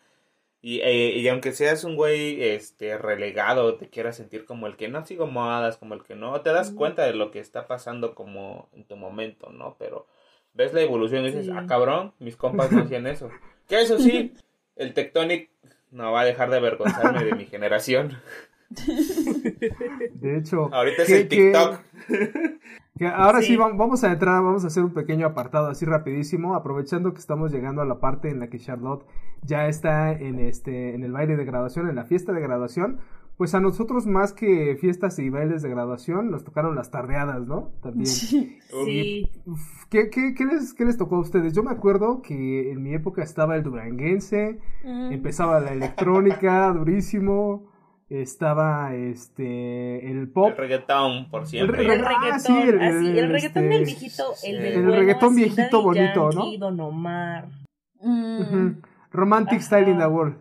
Y, eh, y aunque seas un güey este, relegado, te quieras sentir como el que no sigo modas, como el que no, te das cuenta de lo que está pasando como en tu momento, ¿no? Pero ves la evolución y dices, Sí. ah, cabrón, mis compas no hacían eso. Que eso sí, <laughs> el Tectonic no va a dejar de avergonzarme de mi generación. De hecho, Ahorita es que- el TikTok. que- que ahora sí, Sí. vam- vamos a entrar, vamos a hacer un pequeño apartado así rapidísimo, aprovechando que estamos llegando a la parte en la que Charlotte ya está en este en el baile de graduación, en la fiesta de graduación. Pues a nosotros más que fiestas y bailes de graduación nos tocaron las tardeadas, ¿no? También. Sí. Uf, ¿Qué, qué, qué les, ¿Qué les tocó a ustedes? Yo me acuerdo que en mi época estaba el duranguense, Mm. empezaba la electrónica, durísimo, estaba este el pop, El reggaetón, por siempre. El El Ah, reggaetón, sí, el- así, el, el, reggaetón este, del viejito, el del el bueno, reggaetón viejito Daddy bonito, ¿no? Don Omar. Mm. Romantic Ajá. Style in the World.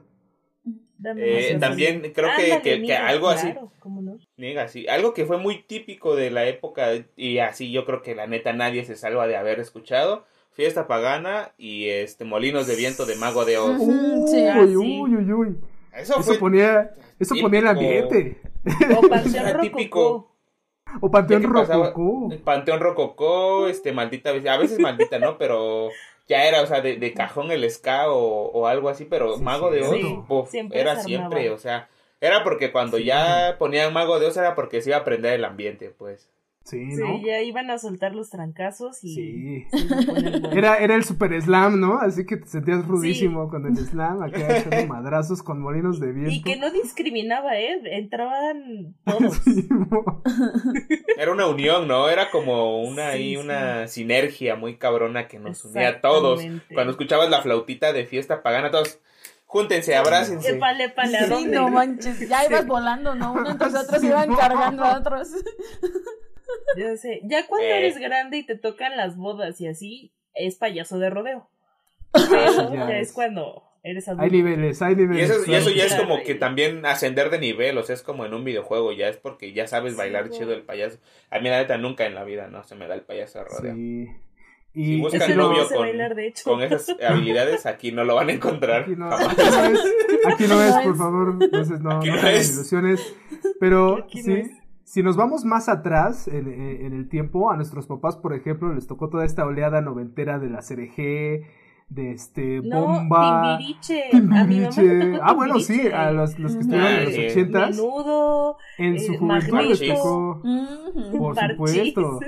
Dame Eh, también creo que, que, algo así, claro, ¿cómo no? Niega, sí. Algo que fue muy típico de la época y así yo creo que la neta nadie se salva de haber escuchado. Fiesta pagana y este Molinos de Viento de Mago de Oz. Ah, Uy, sí. uy, uy, uy. Eso Eso fue ponía, eso ponía el ambiente. O Panteón Rococó. O Panteón. Rococó. el Panteón Rococó, este maldita a veces maldita, ¿no? Pero ya era, o sea, de, de cajón el ska o, o algo así, pero Sí, Mago de Oz, sí, buf, siempre era siempre, o sea, era porque cuando Sí. ya ponían Mago de Oz era porque se iba a prender el ambiente, pues. Sí, Sí, ¿no? ya iban a soltar los trancazos y Sí. <laughs> Era, era el super slam, ¿no? Así que te sentías rudísimo con el slam, <laughs> acá echando madrazos con molinos de viento. Y que no discriminaba, ¿eh? Entraban <laughs> todos. Sí, Era una unión, ¿no? Era como una ahí, Sí, una sinergia muy cabrona que nos unía a todos. Cuando escuchabas la flautita de fiesta pagana, todos, júntense, abrácense. Épale, ¿a Sí, no manches, ya ibas volando, ¿no? Uno entre otros Sí, iban no. cargando a otros. Ya sé. Ya cuando Eh. eres grande y te tocan las bodas y así, es payaso de rodeo. <laughs> Pero Ya ya es. es cuando eres adulto. Hay niveles, hay Y niveles. eso, y eso ya es como que también ascender de nivel, o sea, es como en un videojuego, ya es porque ya sabes Sí, bailar chido el payaso. A mí la neta nunca en la vida, no, se me da el payaso de rodeo. Sí. Si Y buscan no no, novio con, bailar, de hecho. con esas <laughs> habilidades, aquí no lo van a encontrar. aquí no, jamás. aquí no es, aquí no es, por favor. Entonces no, Aquí no no ilusiones. Pero Aquí no sí, es. Si nos vamos más atrás en, el tiempo, a nuestros papás, por ejemplo, les tocó toda esta oleada noventera de la CRG, de este No, bomba. Timbiriche. A mi mamá le Timbiriche. Ah, bueno, sí, a los, los que estuvieron en los ochentas, Menudo. en eh, su juventud les tocó, por Parchís. supuesto.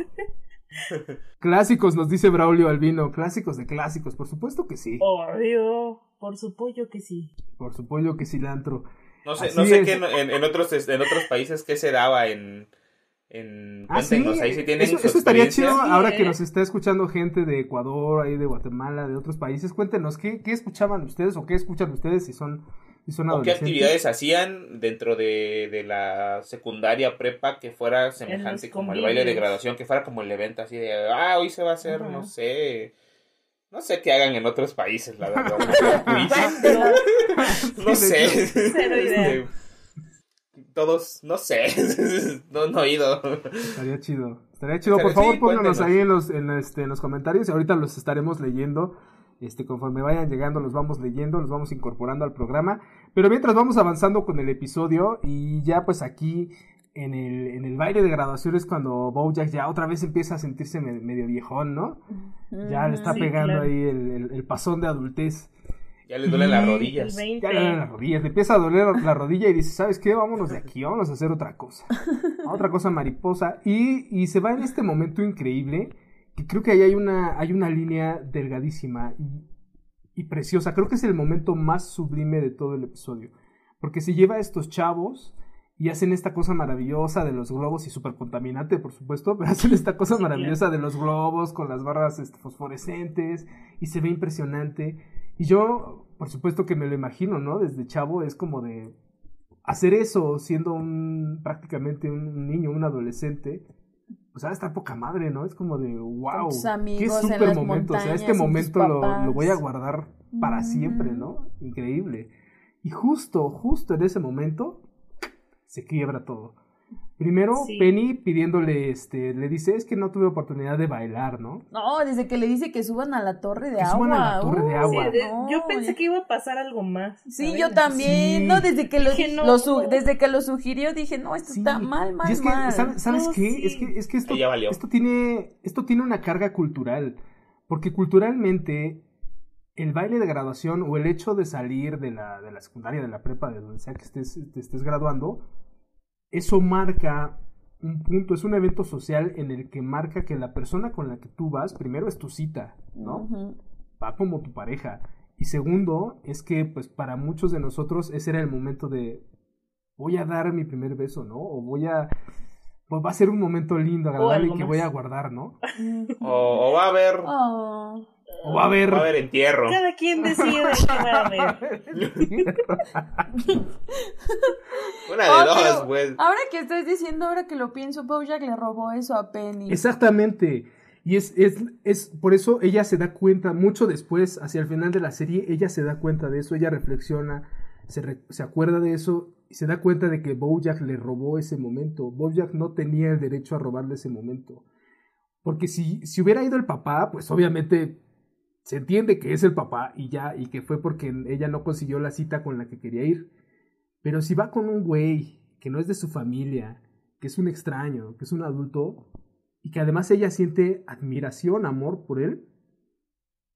<laughs> Clásicos, nos dice Braulio Albino, clásicos de clásicos, por supuesto que sí, Obvio. Por su pollo que sí. por supuesto que cilantro. No sé, Así no sé es. qué en, en- otros en otros países qué se daba en en Ah, sí, cuéntenos ahí si tienen eso, estaría chido Sí, ahora eh. que nos está escuchando gente de Ecuador, ahí de Guatemala, de otros países. Cuéntenos, ¿qué, qué escuchaban ustedes o qué escuchan ustedes si son, si son ¿O qué actividades hacían dentro de, de la secundaria prepa que fuera semejante como el baile de graduación, que fuera como el evento así de, ah, hoy se va a hacer, no sé, no sé qué hagan en otros países, la verdad. <laughs> no <laughs> sé. Cero idea. Este, Todos, no sé, <laughs> no, no he ido. Estaría chido. Estaría chido. Por Sí, favor, pónganos cuéntenos. ahí en los, en, este, en los comentarios y ahorita los estaremos leyendo. Este, conforme vayan llegando, los vamos leyendo, los vamos incorporando al programa. Pero mientras vamos avanzando con el episodio y ya pues aquí en el, en el baile de graduación es cuando Bojack ya otra vez empieza a sentirse me- medio viejón, ¿no? Ya le está Sí, pegando claro. ahí el, el- el pasón de adultez. Ya les duelen las rodillas. 20. Ya le duelen las rodillas, le empieza a doler la rodilla y dice, ¿sabes qué? Vámonos de aquí, vámonos a hacer otra cosa. A otra cosa mariposa. Y, y se va en este momento increíble, que creo que ahí hay una, hay una línea delgadísima y, y preciosa. Creo que es el momento más sublime de todo el episodio. Porque se lleva a estos chavos y hacen esta cosa maravillosa de los globos y súper contaminante, por supuesto, pero hacen esta cosa maravillosa de los globos con las barras este, fosforescentes y se ve impresionante. Y yo, por supuesto que me lo imagino, ¿no? Desde chavo es como de hacer eso siendo un prácticamente un niño, un adolescente. O sea, está poca madre, ¿no? Es como de, wow, qué súper momento. O sea, este momento lo voy a guardar para siempre, ¿no? Increíble. Y justo, justo en ese momento se quiebra todo. Primero, Sí. Penny pidiéndole, este, le dice, es que no tuve oportunidad de bailar, ¿no? No, desde que le dice que suban a la torre de Que agua. suban a la torre de agua. Sí, de- no, yo pensé ya- que iba a pasar algo más. Sí, ¿sabes? yo también. Sí. No, desde que lo, no. lo su- desde que lo sugirió dije, no, esto Sí. está mal, mal, y es que, mal. ¿sabes, sabes No, qué? sí. Es que, es que esto, esto, tiene, esto tiene una carga cultural. Porque culturalmente, el baile de graduación o el hecho de salir de la, de la secundaria, de la prepa, de donde sea que estés, te estés graduando, eso marca un punto, es un evento social en el que marca que la persona con la que tú vas, primero es tu cita, ¿no? Va como tu pareja. Y segundo, es que pues para muchos de nosotros ese era el momento de voy a dar mi primer beso, ¿no? O voy a pues va a ser un momento lindo, agradable y que más. voy a guardar, ¿no? <laughs> O, o va a haber, Oh. O va a haber va a haber entierro. Cada quien decide qué va a ver. <laughs> Una de Oh, dos, pues. Ahora que estás diciendo, ahora que lo pienso, Bojack le robó eso a Penny. Exactamente. Y es, es, es por eso ella se da cuenta, mucho después, hacia el final de la serie, ella se da cuenta de eso, ella reflexiona, se, re- se acuerda de eso y se da cuenta de que Bojack le robó ese momento. Bojack no tenía el derecho a robarle ese momento. Porque si, si hubiera ido el papá, pues obviamente se entiende que es el papá y ya, y que fue porque ella no consiguió la cita con la que quería ir. Pero si va con un güey que no es de su familia, que es un extraño, que es un adulto, y que además ella siente admiración, amor por él,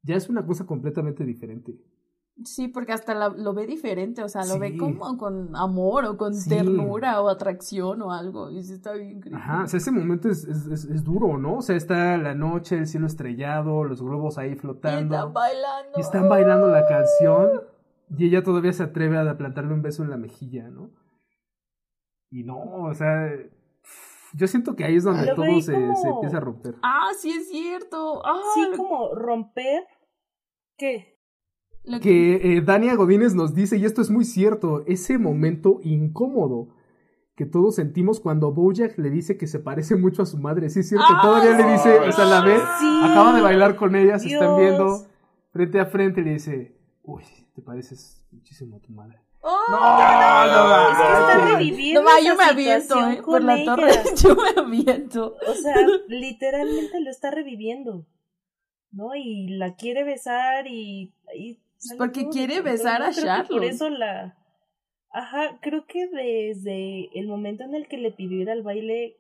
ya es una cosa completamente diferente. Sí, porque hasta la- lo ve diferente, o sea, lo ve como con amor o con Sí. ternura o atracción o algo. Y sí está bien creepy. Ajá, o sea, ese momento es, es, es- es duro, ¿no? O sea, está la noche, el cielo estrellado, los globos ahí Y flotando. están bailando. Y están bailando la canción y ella todavía se atreve a plantarle un beso en la mejilla, ¿no? Y no, o sea, yo siento que ahí es donde Lo todo se, como- se empieza a romper. Ah, sí es cierto. Ah, Sí, lo- como romper. ¿Qué? Lo Que eh, Dania Godínez nos dice, y esto es muy cierto, ese momento incómodo que todos sentimos cuando Bojack le dice que se parece mucho a su madre. Sí, es cierto, Ah, todavía le dice, o sea, la ve, Sí. acaba de bailar con ella, se están viendo frente a frente y le dice, uy, te pareces muchísimo a tu madre. Oh, No, no, Es que está no, no, yo me aviento, eh, por la ella. torre. <laughs> Yo me aviento. O sea, <laughs> literalmente lo está reviviendo. ¿No? Y la quiere besar y. y Porque quiere besar a Creo que Charlotte. Por eso la. Ajá, creo que desde el momento en el que le pidió ir al baile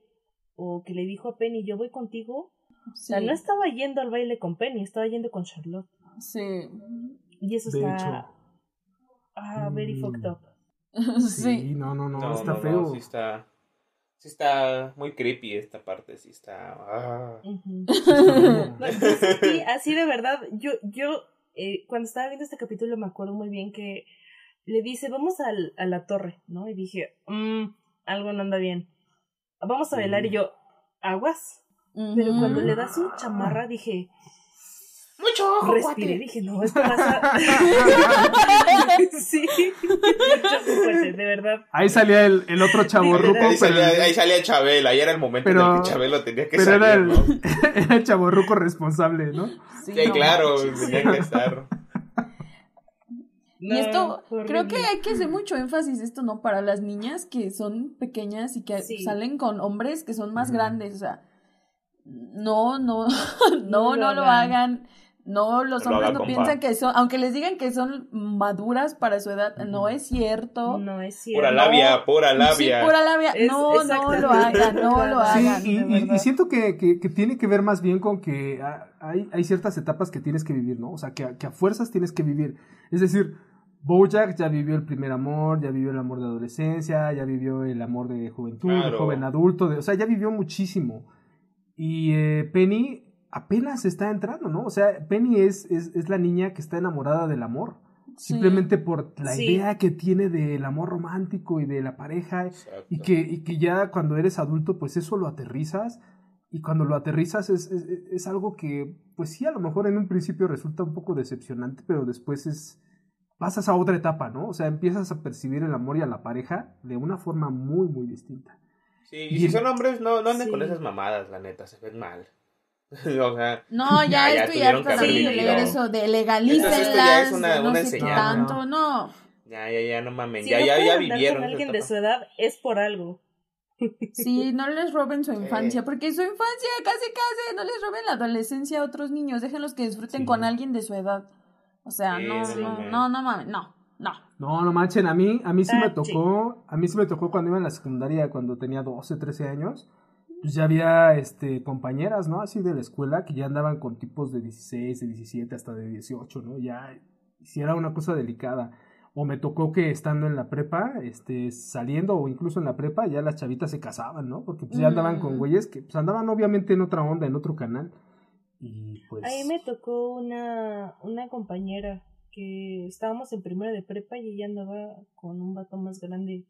o que le dijo a Penny, yo voy contigo, o sea, no estaba yendo al baile con Penny, estaba yendo con Charlotte. sí. Y eso De está. hecho. Ah, very Mm. fucked up. <laughs> Sí, sí. no, no, no, No, está no, feo. no, sí está. Sí está muy creepy esta parte, sí está. ah. <laughs> Sí, así de verdad, yo, yo eh, cuando estaba viendo este capítulo me acuerdo muy bien que le dice, vamos al, a la torre, ¿no? Y dije, "Mm, algo no anda bien. Vamos a bailar y yo, aguas. Pero cuando le da su chamarra dije, Mucho ojo, respiré, cuate. dije, no, esto pasa. <laughs> sí, <laughs> mucho de verdad. Ahí salía el, el otro chaborruco, Ahí pero, salía, ahí salía Chabela, ahí era el momento Pero- en el que Chabelo tenía que pero salir, <laughs> era el, ¿no? era el chaborruco responsable, ¿no? Sí, Sí, no claro, manches. tenía que estar. Y esto, horrible. creo que hay que hacer mucho énfasis esto, ¿no? Para las niñas que son pequeñas y que Sí. salen con hombres que son más grandes, o sea, no, no, no, No no, lo lo hagan. hagan. No, los lo hombres no compa. piensan que son, aunque les digan que son maduras para su edad, no es cierto. No es cierto. Pura labia, pura Sí, labia. pura labia. Es no, no lo hagan, no lo <laughs> Sí, hagan. y, de y- y verdad. siento que, que- que tiene que ver más bien con que hay, hay ciertas etapas que tienes que vivir, ¿no? O sea, que, a- que a fuerzas tienes que vivir. Es decir, Bojack ya vivió el primer amor, ya vivió el amor de adolescencia, ya vivió el amor de juventud, de Claro. joven adulto, de, o sea, ya vivió muchísimo. Y eh, Penny apenas está entrando, ¿no? O sea, Penny es, es, es la niña que está enamorada del amor. Sí. Simplemente por la Sí. idea que tiene del amor romántico y de la pareja y que, y que ya cuando eres adulto, pues eso lo aterrizas. Y cuando lo aterrizas es, es, es algo que, pues sí, a lo mejor en un principio resulta un poco decepcionante, pero después es. pasas a otra etapa, ¿no? O sea, empiezas a percibir el amor y a la pareja de una forma muy, muy distinta. Sí, y si son hombres, no, no anden Sí. con esas mamadas, la neta, se ven mal. <laughs> o sea, No, <laughs> ya, Ya, ya harta que también de eso de legalícenlas, esto ya es una- no una sé tanto, no. ya, ya, ya, no mamen, Si ya, no ya, ya andar vivieron. con alguien de su edad es por algo. <laughs> Sí, no les roben su infancia, porque su infancia casi casi no les roben la adolescencia a otros niños, déjenlos que disfruten Sí. con alguien de su edad. O sea, Sí, no, no no, no, no mames, no, no. No, no manchen, a mí, a mí sí me Ah, tocó, a mí sí me tocó cuando iba en la secundaria, cuando tenía 12, 13 años, pues ya había este compañeras, ¿no? Así de la escuela que ya andaban con tipos de 16, de 17, hasta de 18, ¿no? Ya, sí era una cosa delicada. o me tocó que estando en la prepa, este, saliendo o incluso en la prepa, ya las chavitas se casaban, ¿no? Porque pues ya andaban con güeyes que pues andaban obviamente en otra onda, en otro canal. Y pues... A mí me tocó una, una compañera que estábamos en primero de prepa y ella andaba con un vato más grande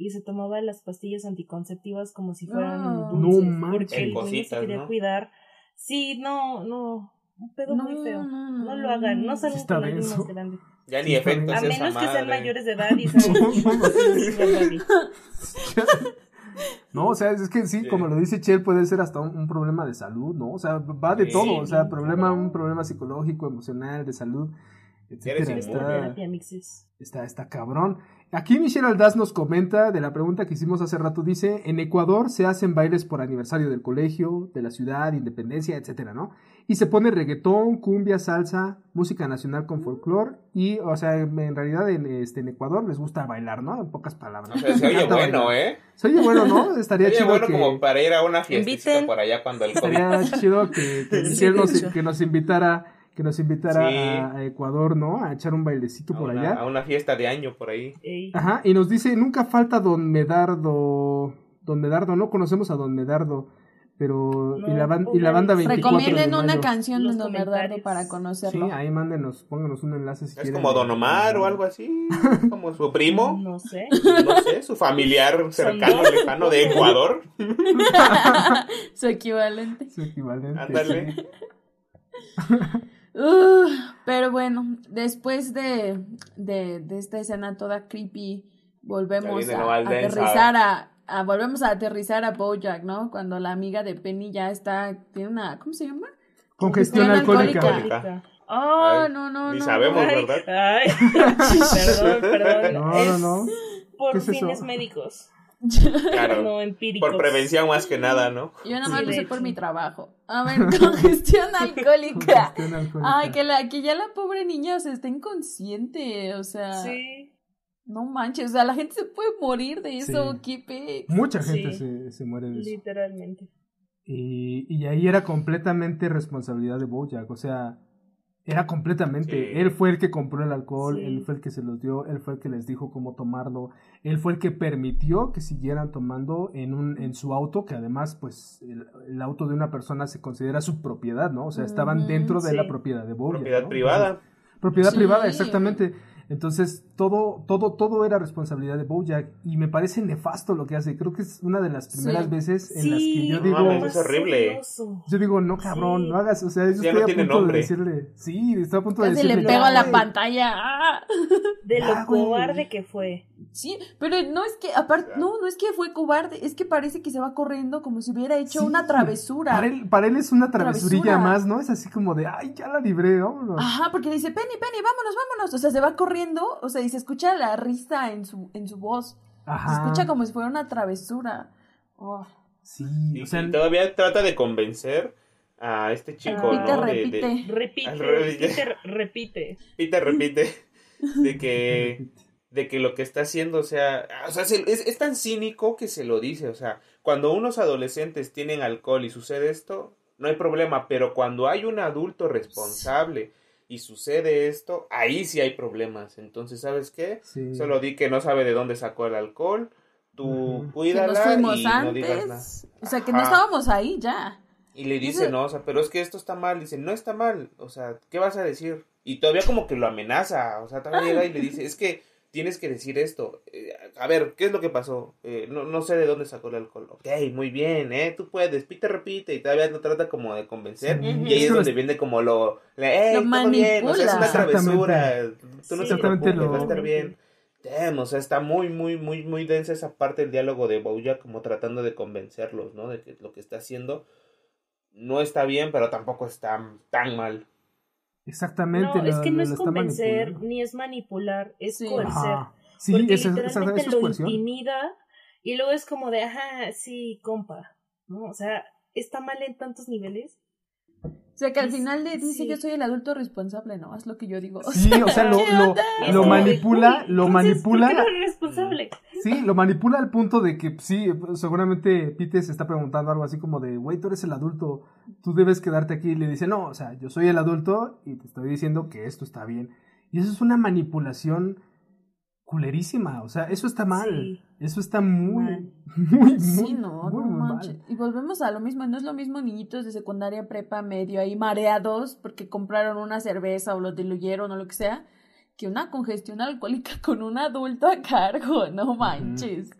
y se tomaba las pastillas anticonceptivas como si fueran Ah. dulces No manches. porque el güey no se Cositas, quería ¿no? cuidar. Sí, no, no, un pedo muy feo. No lo hagan, no salgan con alguien más grande. Ya ni efectos A menos que sean mayores de edad y. <laughs> No, o sea, es que sí, Sí. como lo dice Chel, puede ser hasta un, un problema de salud, ¿no? O sea, va de Sí. todo, o sea, problema, un problema psicológico, emocional, de salud, etcétera. Eres. Está, está, está cabrón. Aquí Michelle Aldaz nos comenta de la pregunta que hicimos hace rato, dice, en Ecuador se hacen bailes por aniversario del colegio, de la ciudad, independencia, etcétera, ¿no? Y se pone reggaetón, cumbia, salsa, música nacional con folclore y, o sea, en realidad en, este, en Ecuador les gusta bailar, ¿no? En pocas palabras. O sea, se oye bueno, bailar. ¿eh? Se oye bueno, ¿no? <laughs> Estaría Se oye chido bueno que... como para ir a una Inviten. por allá cuando el COVID. Estaría chido que, que <laughs> Sí, nos, que nos invitara, que nos invitara Sí. a, Ecuador, ¿no? A echar un bailecito A por una, allá. a una fiesta de año por ahí. Ey. Ajá, y nos dice, nunca falta Don Medardo. Don Medardo, no conocemos a Don Medardo, pero y, la ban- y la banda 24 de Recomienden una canción de Don comentarios. para Sí, conocerlo. ahí mándenos, pónganos un enlace si Es quieren. como Don Omar o algo así. <laughs> Como su primo. No sé. No sé, su familiar cercano, lejano de Ecuador. <laughs> Su equivalente. Su equivalente. Ándale. sí. <laughs> Uh, pero bueno, después de, de, de esta escena toda creepy, volvemos a, aterrizar a, a- volvemos a aterrizar a Bojack, ¿no? Cuando la amiga de Penny ya está, tiene una, ¿cómo se llama? Congestión Congestión alcohólica. alcohólica. Oh, Ay, no, no, ni no. sabemos. Ay, ¿verdad? ay. <laughs> perdón, perdón. No, no, Es no. Por ¿Qué es eso? fines médicos, Claro. no empíricos. Por prevención más que nada, ¿no? Yo nada más Sí, lo sé por mi trabajo. A ver, <laughs> congestión alcohólica. Congestión alcohólica. Ay, que, la, que ya la pobre niña, o sea, está inconsciente, o sea, Sí. no manches, o sea, la gente se puede morir de eso, Sí. qué pe... Mucha gente Sí. se, se muere de eso. Literalmente. Y, y ahí era completamente responsabilidad de Bojack, o sea, era completamente, Sí. él fue el que compró el alcohol, Sí. él fue el que se los dio, él fue el que les dijo cómo tomarlo, él fue el que permitió que siguieran tomando en un en su auto, que además pues el, el auto de una persona se considera su propiedad, ¿no? O sea, estaban dentro de la propiedad de Bojack. Propiedad ¿no? privada. Entonces, propiedad privada, exactamente. Entonces, todo, todo, todo era responsabilidad de Bojack y me parece nefasto lo que hace. Creo que es una de las primeras Sí. veces en las que yo digo, mames, es horrible. yo digo, no, cabrón, Sí. no hagas, o sea, yo Ya estoy no a tiene punto nombre. de decirle, sí, estoy a punto de Casi le decirle, pego a la pantalla. ¡ah! <laughs> De lo cobarde que fue. Sí, pero no es que, aparte, no, no es que fue cobarde, es que parece que se va corriendo como si hubiera hecho Sí. una travesura. Para él, para él es una travesurilla Travesura. más, ¿no? Es así como de, ay, ya la libré, vámonos. Ajá, porque dice, Penny, Penny, vámonos, vámonos. O sea, se va corriendo, o sea, y se escucha la risa en su, en su voz. Se escucha como si fuera una travesura. Oh. Sí, Y, o sea, y todavía trata de convencer a este chico, Repite, ¿no? De- repite. de- Repite, Al <laughs> revés. Peter, repite. Repite, repite. <laughs> De que, de que lo que está haciendo, o sea, o sea, se- es, es tan cínico que se lo dice, o sea, cuando unos adolescentes tienen alcohol y sucede esto, no hay problema, pero cuando hay un adulto responsable y sucede esto, ahí sí hay problemas. Entonces, ¿sabes qué? sí. Solo di que no sabe de dónde sacó el alcohol, tú. Que cuídala y no digas nada. antes. O sea, que no estábamos ahí ya. Y le dice, Ese- no, o sea, pero es que esto está mal. Dice, no está mal. O sea, ¿qué vas a decir? Y todavía como que lo amenaza. O sea, todavía llega y le dice, es que tienes que decir esto. Eh, a ver, ¿qué es lo que pasó? Eh, no, no sé de dónde sacó el alcohol. Ok, muy bien, ¿eh? Tú puedes, pite, repite. Y todavía lo trata como de convencer. Sí. Y ahí Es donde viene como lo... Le, Lo "Ey, todo bien, o sea, es una manipula. travesura. Tú no Sí. te preocupes, lo- va a estar bien. Damn, o sea, está muy, muy, muy, muy densa esa parte del diálogo de Bojack como tratando de convencerlos, ¿no? De que lo que está haciendo no está bien, pero tampoco está tan mal. Exactamente. No, es que no es convencer ni es manipular, es Sí. coercer. Sí, porque esa, esa- literalmente eso es lo intimida y luego es como de, ajá, sí, compa. ¿no? O sea, está mal en tantos niveles. O sea, que al Sí, final le dice, sí. yo soy el adulto responsable, ¿no? Es lo que yo digo. O Sí, o sea, lo, ¿qué lo, lo manipula, "Uy, lo entonces, manipula. ¿por qué no eres responsable? Sí, lo manipula al punto de que sí, seguramente Pete se está preguntando algo así como de, güey, tú eres el adulto, tú debes quedarte aquí. Y le dice, no, o sea, yo soy el adulto y te estoy diciendo que esto está bien. Y eso es una manipulación culerísima. O sea, eso está mal. Sí. Eso está muy, Mal. <laughs> muy, muy, Sí, no, muy, no muy mal. manches. Y volvemos a lo mismo, no es lo mismo niñitos de secundaria, prepa, medio ahí mareados porque compraron una cerveza o lo diluyeron o lo que sea, que una congestión alcohólica <laughs> con un adulto a cargo, no manches.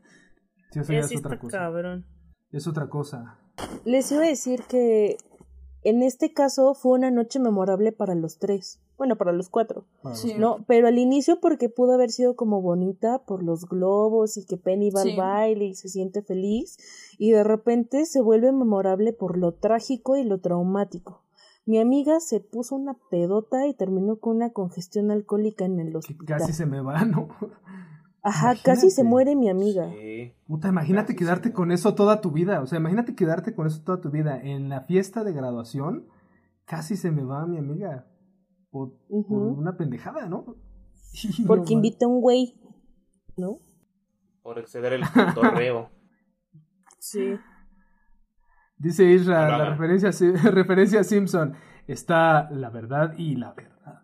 Sí, eso ya es otra cosa. cabrón. Es otra cosa. Les iba a decir que en este caso fue una noche memorable para los tres. Bueno, para los cuatro. para Sí. los- No, pero al inicio porque pudo haber sido como bonita por los globos y que Penny va Sí. al baile y se siente feliz y de repente se vuelve memorable por lo trágico y lo traumático. Mi amiga se puso una pedota y terminó con una congestión alcohólica en el que hospital. casi se me va, ¿no? Ajá, casi se muere mi amiga. Sí. Puta, imagínate Casi quedarte con eso toda tu vida. O sea, imagínate quedarte con eso toda tu vida. En la fiesta de graduación, casi se me va mi amiga. Por, una pendejada, ¿no? <laughs> Porque invita a un güey, ¿no? Por exceder el cotorreo. <laughs> Sí. Dice Isra, la referencia, <laughs> referencia a Simpson. Está la verdad y la verdad.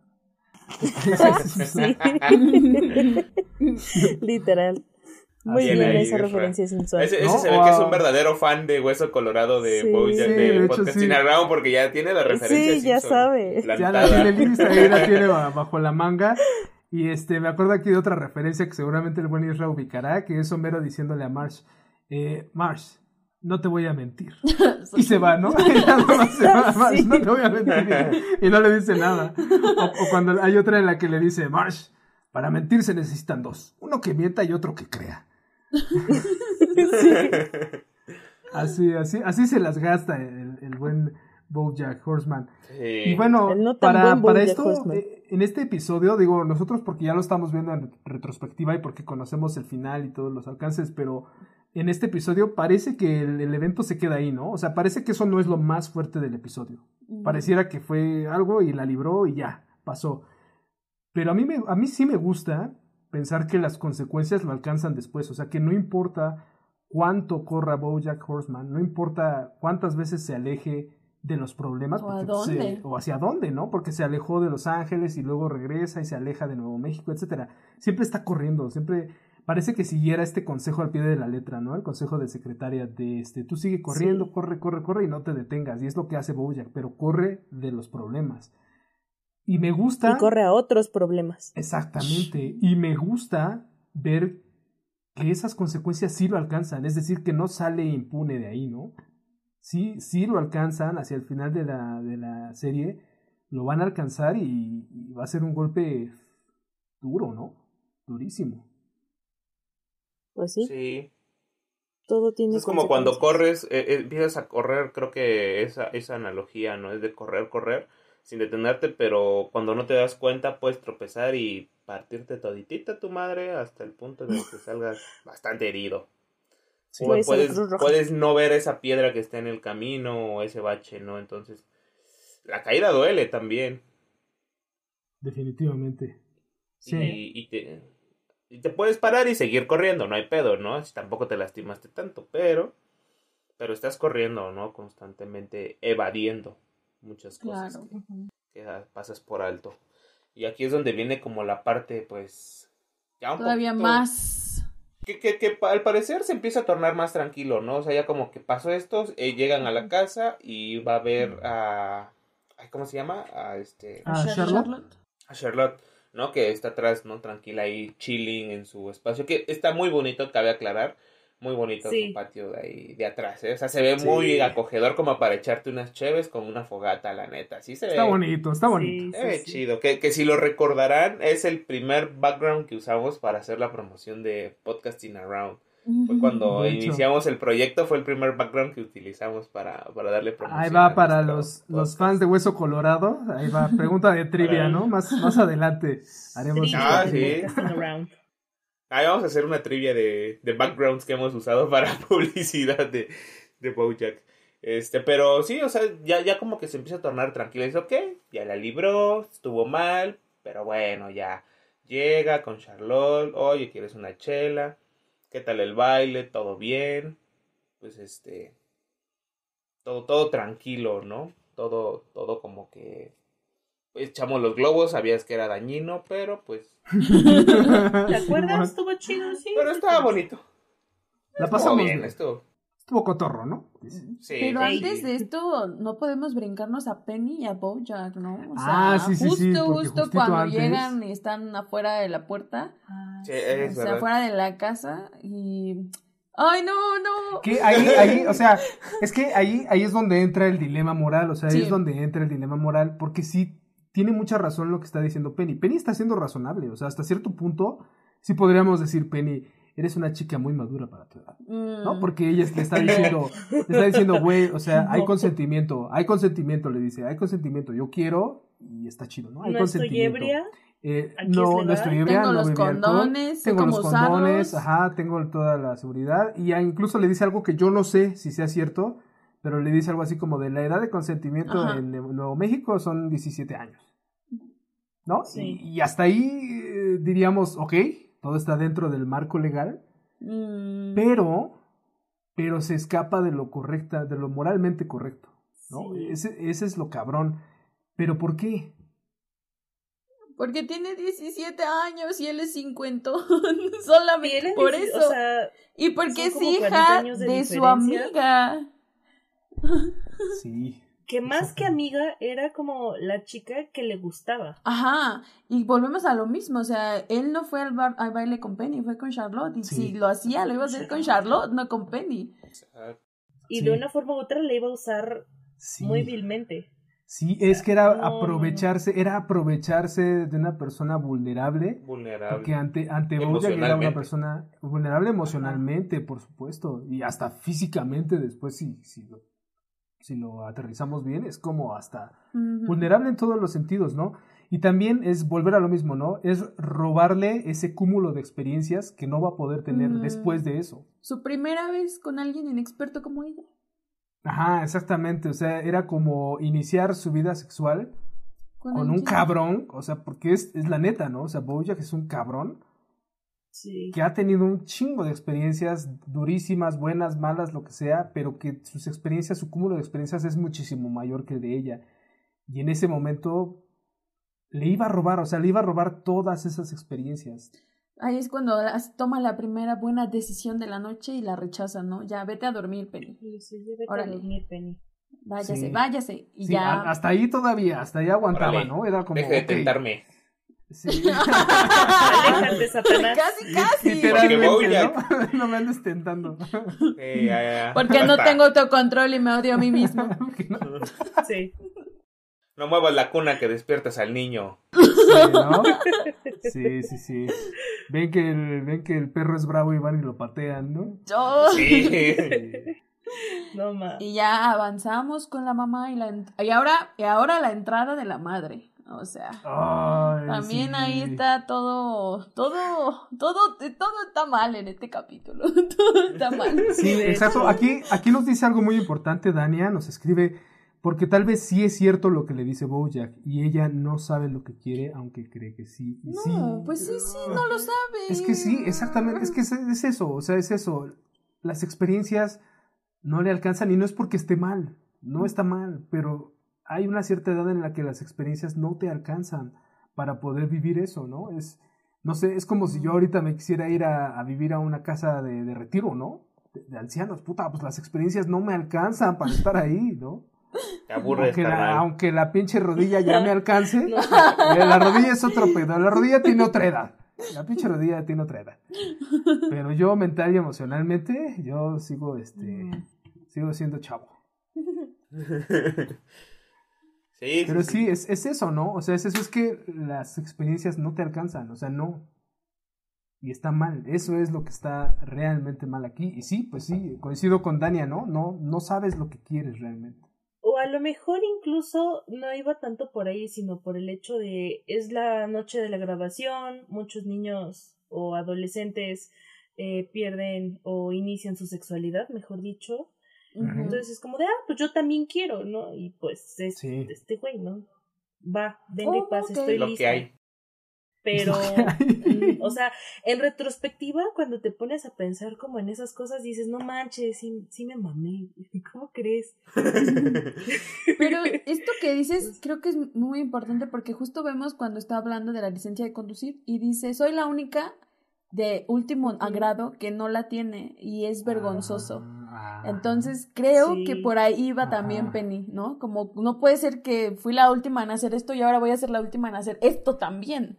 Sí. Literal. Muy bien es, esa referencia sensual. Ese, ese ¿No? se ve que es Wow. un verdadero fan de Hueso Colorado de Sí. Bojack, Sí, de, Podcasting sí. Porque ya tiene la referencia. Sí, ya sabe. Ya la tiene lista, ahí la tiene ba- bajo la manga. Y este, me acuerdo aquí de otra referencia que seguramente el buen Isra ubicará, que es Homero diciéndole a Marsh, eh, Marsh, no te voy a mentir. <laughs> Y se va, ¿no? <laughs> Y nada más se va, Marsh, no te voy a mentir. Y no le dice nada. O, o cuando hay otra en la que le dice, Marsh, para mentir se necesitan dos. Uno que mienta y otro que crea. <laughs> Así, así, así se las gasta el, el buen Bojack Horseman. Sí. Y bueno, no para, buen para esto, Horseman. eh, en este episodio, digo, nosotros porque ya lo estamos viendo en retrospectiva y porque conocemos el final y todos los alcances, pero en este episodio parece que el, el evento se queda ahí, ¿no? O sea, parece que eso no es lo más fuerte del episodio. Pareciera que fue algo y la libró y ya, pasó. Pero a mí, me, a mí sí me gusta pensar que las consecuencias lo alcanzan después, o sea, que no importa cuánto corra Bojack Horseman, no importa cuántas veces se aleje de los problemas, O a pues, dónde. o hacia dónde, ¿no? Porque se alejó de Los Ángeles y luego regresa y se aleja de Nuevo México, etcétera. Siempre está corriendo, siempre parece que siguiera este consejo al pie de la letra, ¿no? El consejo de secretaria de este, tú sigue corriendo, Sí. corre, corre, corre y no te detengas, y es lo que hace Bojack, pero corre de los problemas. Y me gusta Y corre a otros problemas. Exactamente. Y me gusta ver que esas consecuencias sí lo alcanzan. Es decir, que no sale impune de ahí, ¿no? Sí, sí lo alcanzan hacia el final de la, de la serie. Lo van a alcanzar y, y va a ser un golpe duro, ¿no? Durísimo. Pues sí, Sí. todo tiene Es como cuando corres, eh, eh, empiezas a correr, creo que esa, esa analogía, ¿no? Es de correr, correr, sin detenerte, pero cuando no te das cuenta puedes tropezar y partirte toditita tu madre hasta el punto de que salgas <laughs> bastante herido. Sí. O puedes, no ver esa piedra que está en el camino o ese bache, ¿no? Entonces, la caída duele también. Definitivamente. Sí. Y, y te, y te puedes parar y seguir corriendo, no hay pedo, ¿no? Si tampoco te lastimaste tanto, pero, pero estás corriendo, ¿no? Constantemente evadiendo muchas cosas Claro. que, pasas por alto. Y aquí es donde viene como la parte, pues, ya un Todavía poquito- más. Que, que, que al parecer se empieza a tornar más tranquilo, ¿no? O sea, ya como que pasó esto, eh, llegan a la casa y va a ver a... ay, ¿Cómo se llama? A este... Ah, Charlotte. a Charlotte, ¿no? Que está atrás, ¿no? Tranquila ahí, chilling en su espacio, que está muy bonito, cabe aclarar, muy bonito Sí. su patio de ahí, de atrás, ¿eh? O sea, se ve Sí. muy acogedor como para echarte unas cheves con una fogata, la neta, sí se ve. Está bonito, está bonito. Sí, chido, que, que si lo recordarán, es el primer background que usamos para hacer la promoción de Podcasting Around. Fue cuando iniciamos el proyecto, fue el primer background que utilizamos para, para darle promoción. Ahí va para los, los fans de Hueso Colorado. Ahí va, pregunta de <laughs> trivia, ¿no? Más, más adelante haremos. Ah, sí. Ahí vamos a hacer una trivia de, de backgrounds que hemos usado <laughs> para publicidad de, de Bojack. Este, pero sí, o sea, ya, ya como que se empieza a tornar tranquilo. Dice, ok, ya la libró, estuvo mal, pero bueno, ya llega con Charlotte, oye, ¿quieres una chela? ¿Qué tal el baile? ¿Todo bien? Pues este, todo, todo tranquilo, ¿no? Todo, todo como que, echamos los globos, sabías que era dañino, pero pues... <laughs> ¿Te acuerdas? Estuvo chido, sí. Pero estaba bonito. La pasamos bien, bien. estuvo... Estuvo cotorro, ¿no? Sí, Pero sí. antes de esto, no podemos brincarnos a Penny y a Bojack, ¿no? O Ah, sea, sí, sí, justo, sí, justo justito cuando antes- llegan y están afuera de la puerta, Ah, Sí, o sea, verdad. afuera de la casa y... ¡Ay, no, no! Que ahí, ahí, o sea, es que ahí, ahí es donde entra el dilema moral, o sea, ahí Sí. es donde entra el dilema moral, porque sí tiene mucha razón lo que está diciendo Penny. Penny está siendo razonable, o sea, hasta cierto punto, sí podríamos decir, Penny, eres una chica muy madura para tu edad, ¿no? Mm, Porque ella le está diciendo, le está diciendo, güey, o sea, hay consentimiento, hay consentimiento, le dice, hay consentimiento, yo quiero y está chido, ¿no? Hay no estoy consentimiento. ebria. Eh, no, no estoy ebria, Tengo no los bebí alcohol, condones, tengo los condones, usarlos. ajá, tengo toda la seguridad y incluso le dice algo que yo no sé si sea cierto, pero le dice algo así como de la edad de consentimiento Ajá. en Nuevo México son 17 años, ¿no? Sí. Y, y hasta ahí eh, diríamos, ok, todo está dentro del marco legal, mm, pero, pero se escapa de lo correcta, de lo moralmente correcto, ¿no? Sí. Ese, ese es lo cabrón. ¿Pero por qué? Porque tiene 17 años y él es 50. Y <laughs> Solamente él es por eso. O sea, y porque es como 40 hija de de, su amiga. <laughs> Sí. que más que amiga era como la chica que le gustaba. Ajá, y volvemos a lo mismo, o sea, él no fue al, bar- al baile con Penny, fue con Charlotte, y Sí. si lo hacía, lo iba a hacer con Charlotte, no con Penny. Y Sí. de una forma u otra le iba a usar Sí. muy vilmente. Sí, es que era No, aprovecharse, era aprovecharse de una persona vulnerable, Vulnerable. porque ante, ante Bojack era una persona vulnerable emocionalmente, por supuesto, y hasta físicamente después si, si, lo, si lo aterrizamos bien, es como hasta vulnerable en todos los sentidos, ¿no? Y también es volver a lo mismo, ¿no? Es robarle ese cúmulo de experiencias que no va a poder tener después de eso. Su primera vez con alguien inexperto como ella. Ajá, exactamente, o sea, era como iniciar su vida sexual con un cabrón, o sea, porque es, es la neta, ¿no? O sea, Bojack es un cabrón Sí. que ha tenido un chingo de experiencias durísimas, buenas, malas, lo que sea, pero que sus experiencias, su cúmulo de experiencias es muchísimo mayor que el de ella. Y en ese momento le iba a robar, o sea, le iba a robar todas esas experiencias. Ahí es cuando toma la primera buena decisión de la noche y la rechaza, ¿no? Ya, vete a dormir, Penny. Y dice, "Ya vete a dormir, Penny". Váyase, Sí. váyase. Y Sí, ya. hasta ahí todavía, hasta ahí aguantaba, Órale, ¿no? Era como... Deje de tentarme. Sí. <laughs> Aléjate, Satanás. Casi, casi. Literalmente. ¿no? <laughs> no me andes tentando. Eh, ya, ya. Porque no tengo autocontrol y me odio a mí mismo. <laughs> Sí. No muevas la cuna que despiertas al niño. Sí, ¿no? Sí, sí, sí. Ven que, el, ven que el perro es bravo y van y lo patean, ¿no? Yo. Sí. No más. Y ya avanzamos con la mamá y la y ahora y ahora la entrada de la madre. O sea, Ay, también sí. ahí está todo todo todo todo está mal en este capítulo. <laughs> todo está mal. Sí, exacto. Aquí, aquí nos dice algo muy importante, Dania, nos escribe, porque tal vez sí es cierto lo que le dice Bojack, y ella no sabe lo que quiere, aunque cree que sí. Y No, sí. pues sí, sí, no lo sabe. Es que sí, exactamente, es que es, es eso, o sea, es eso. Las experiencias no le alcanzan y no es porque esté mal, no está mal, pero hay una cierta edad en la que las experiencias no te alcanzan para poder vivir eso, ¿no? Es, no sé, es como si yo ahorita me quisiera ir a, a vivir a una casa de, de retiro, ¿no? De, de ancianos, puta, pues las experiencias no me alcanzan para estar ahí, ¿no? Te aburres, Aunque la, aunque la pinche rodilla ya me alcance, <laughs> No. eh, la rodilla es otro pedo. La rodilla tiene otra edad. La pinche rodilla tiene otra edad. Pero yo mental y emocionalmente, yo sigo este sigo siendo chavo. <laughs> Sí, Pero sí, es, es eso, ¿no? O sea, es eso, es que las experiencias no te alcanzan, o sea, no. Y está mal, eso es lo que está realmente mal aquí. Y sí, pues sí, coincido con Dania, ¿no? No, no sabes lo que quieres realmente. O a lo mejor incluso no iba tanto por ahí, sino por el hecho de es la noche de la grabación, muchos niños o adolescentes eh, pierden o inician su sexualidad, mejor dicho. Entonces es como de, ah, pues yo también quiero, ¿no? Y pues es Sí. este güey, ¿no? Va, y Oh, ok. estoy lo lista. que hay. Pero, <laughs> mm, O sea, en retrospectiva, cuando te pones a pensar como en esas cosas, dices, no manches, sí, sí me mamé. <laughs> ¿Cómo crees? <laughs> Pero esto que dices creo que es muy importante porque justo vemos cuando está hablando de la licencia de conducir y dice, soy la única de último agrado que no la tiene y es vergonzoso. Ah, Entonces creo Sí. que por ahí iba Ajá. también Penny, ¿no? Como no puede ser que fui la última en hacer esto y ahora voy a ser la última en hacer esto también,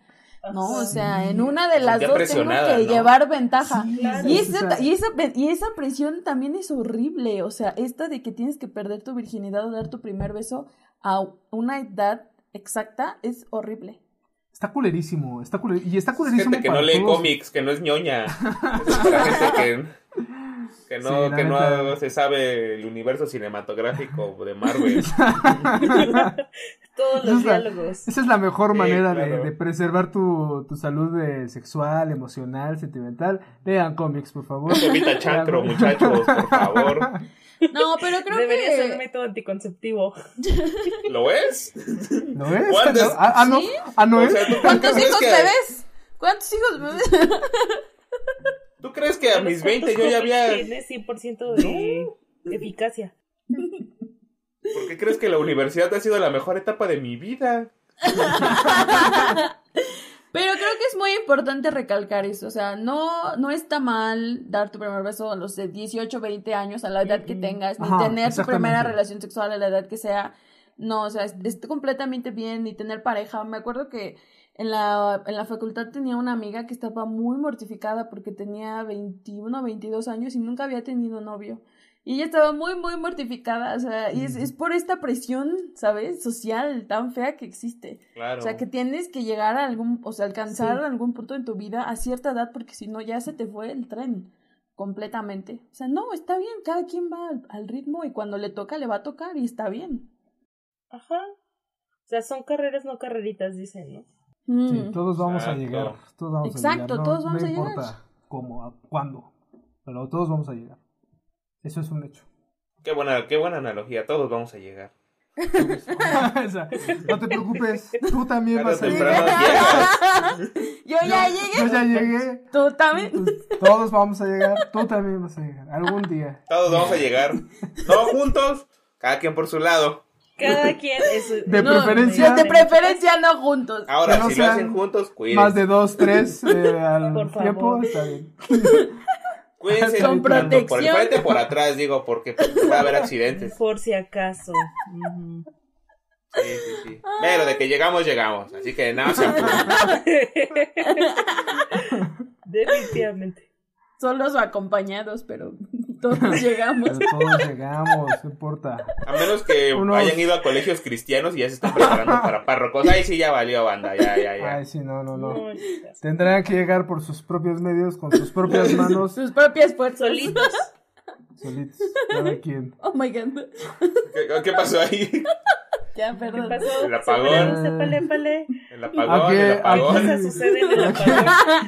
¿no? O sea, en una de las dos tengo que ¿no? llevar ventaja. Sí, Claro. Y o esa, sea, y, esa, y esa presión también es horrible, o sea, esta de que tienes que perder tu virginidad o dar tu primer beso a una edad exacta es horrible. Está culerísimo, está culer- y está culerísimo Gente que no para lee todos. cómics, que no es ñoña. <laughs> Es gente que, que no, Sí, que no neta. se sabe el universo cinematográfico de Marvel. <laughs> Todos Esa los es la- diálogos. Esa es la mejor Sí, manera de- claro. de, preservar tu, tu salud eh, sexual, emocional, sentimental. Lean cómics, por favor. Evita chancro, muchachos, por favor. <laughs> No, pero creo Debería ser que... método anticonceptivo. <laughs> ¿Lo es? ¿No es? ¿Cuántos? Ah, ah, no. ¿Sí? Ah, no O es. sea, ¿tú ¿Cuántos hijos que- ves? ¿Cuántos hijos me ves? ¿Tú crees que a mis 20 yo ya había... <laughs> Tiene 100% de eficacia. ¿Por qué crees que la universidad ha sido la mejor etapa de mi vida? <laughs> Pero creo que es muy importante recalcar eso, o sea, no, no está mal dar tu primer beso a los de 18, 20 años, a la edad que tengas, ni Ajá, tener tu primera relación sexual a la edad que sea. No, o sea, es, es completamente bien, ni tener pareja. Me acuerdo que en la, en la facultad tenía una amiga que estaba muy mortificada porque tenía 21, 22 años y nunca había tenido novio. Y ella estaba muy, muy mortificada, o sea, y es, es por esta presión, ¿sabes? Social tan fea que existe. Claro. O sea, que tienes que llegar a algún, o sea, alcanzar Sí. algún punto en tu vida a cierta edad porque si no ya se te fue el tren completamente. O sea, no, está bien, cada quien va al, al ritmo y cuando le toca le va a tocar y está bien. Ajá. O sea, son carreras, no carreritas, dicen, ¿no? Mm. Sí, todos vamos a Exacto. llegar. Todos vamos Exacto, a llegar. No, todos vamos no a llegar. importa cómo, a- cuándo, pero todos vamos a llegar. Eso es un hecho. Qué buena, qué buena analogía, todos vamos a llegar. O <laughs> sea, no te preocupes, tú también vas a temprano <laughs> llegar. Yo ya llegué, Yo ya llegué. tú también. Todos vamos a llegar. Tú también vas a llegar. Algún día. Todos vamos a llegar. No juntos, cada quien por su lado. Cada quien es De No, preferencia- De preferencia no juntos. Ahora, Que no si lo hacen juntos, cuídense. Más de dos, tres eh, al Por favor. tiempo, está bien. <laughs> Cuídense Con tanto por el protección. frente por atrás, digo, porque va a haber accidentes. por si acaso. Sí, sí, sí. Pero de que llegamos, llegamos. Así que nada, se. <laughs> Definitivamente. Solos o acompañados, pero todos <laughs> llegamos. Pero todos llegamos, no importa. A menos que Unos- hayan ido a colegios cristianos y ya se están preparando <laughs> para párrocos. Ahí sí ya valió banda, ya, ya, ya. Ay, sí, no, no, no. Tendrán que llegar por sus propios medios, con sus propias <laughs> manos, Sus propias fuerzas. Solitos. solitos, cada quien. Oh my god. ¿Qué, qué pasó ahí? Ya, ¿Qué perdón. pasó? El apagón. Sépale, sépale. El apagón, el ¿Qué cosas suceden en el apagón?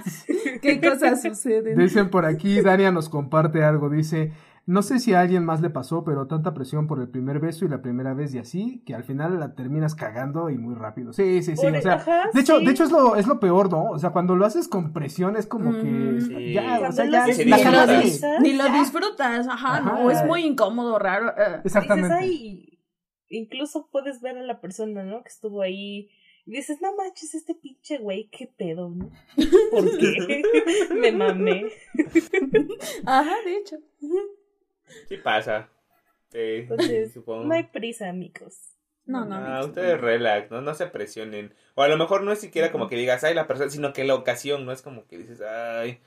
<laughs> ¿Qué cosas suceden? Dicen por aquí, Dania nos comparte algo, dice, no sé si a alguien más le pasó, pero tanta presión por el primer beso y la primera vez y así, que al final la terminas cagando y muy rápido. Sí, sí, sí, o sea, ajá, de hecho, sí. de hecho es lo, es lo peor, ¿no? O sea, cuando lo haces con presión es como que Mm. Sí. ya, o sea, ya Sí, ni, lo disfrutas. dis- ni lo disfrutas, ajá, Ajá. no, es muy incómodo, raro. eh. Exactamente. Incluso puedes ver a la persona, ¿no? Que estuvo ahí. Y dices, no manches, este pinche güey, qué pedo, ¿no? ¿Por qué? <laughs> Me mamé. Ajá, de hecho. Sí pasa. Sí, Entonces, supongo. no hay prisa, amigos. No, no, Ah, no. ustedes relax, ¿no? No se presionen. O a lo mejor no es siquiera como que digas, ay, la persona, sino que la ocasión, no es como que dices, ay,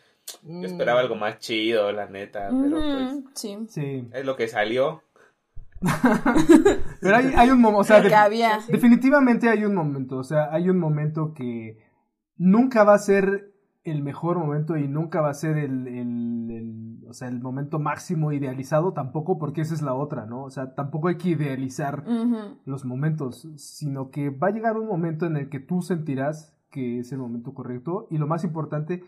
yo esperaba algo más chido, la neta, pero pues Sí. Sí, es lo que salió. <laughs> pero hay, hay un momento, o sea, de- había. definitivamente hay un momento, o sea, hay un momento que nunca va a ser el mejor momento y nunca va a ser el, el, el- o sea, el momento máximo idealizado tampoco, porque esa es la otra, ¿no? O sea, tampoco hay que idealizar los momentos, sino que va a llegar un momento en el que tú sentirás que es el momento correcto y lo más importante,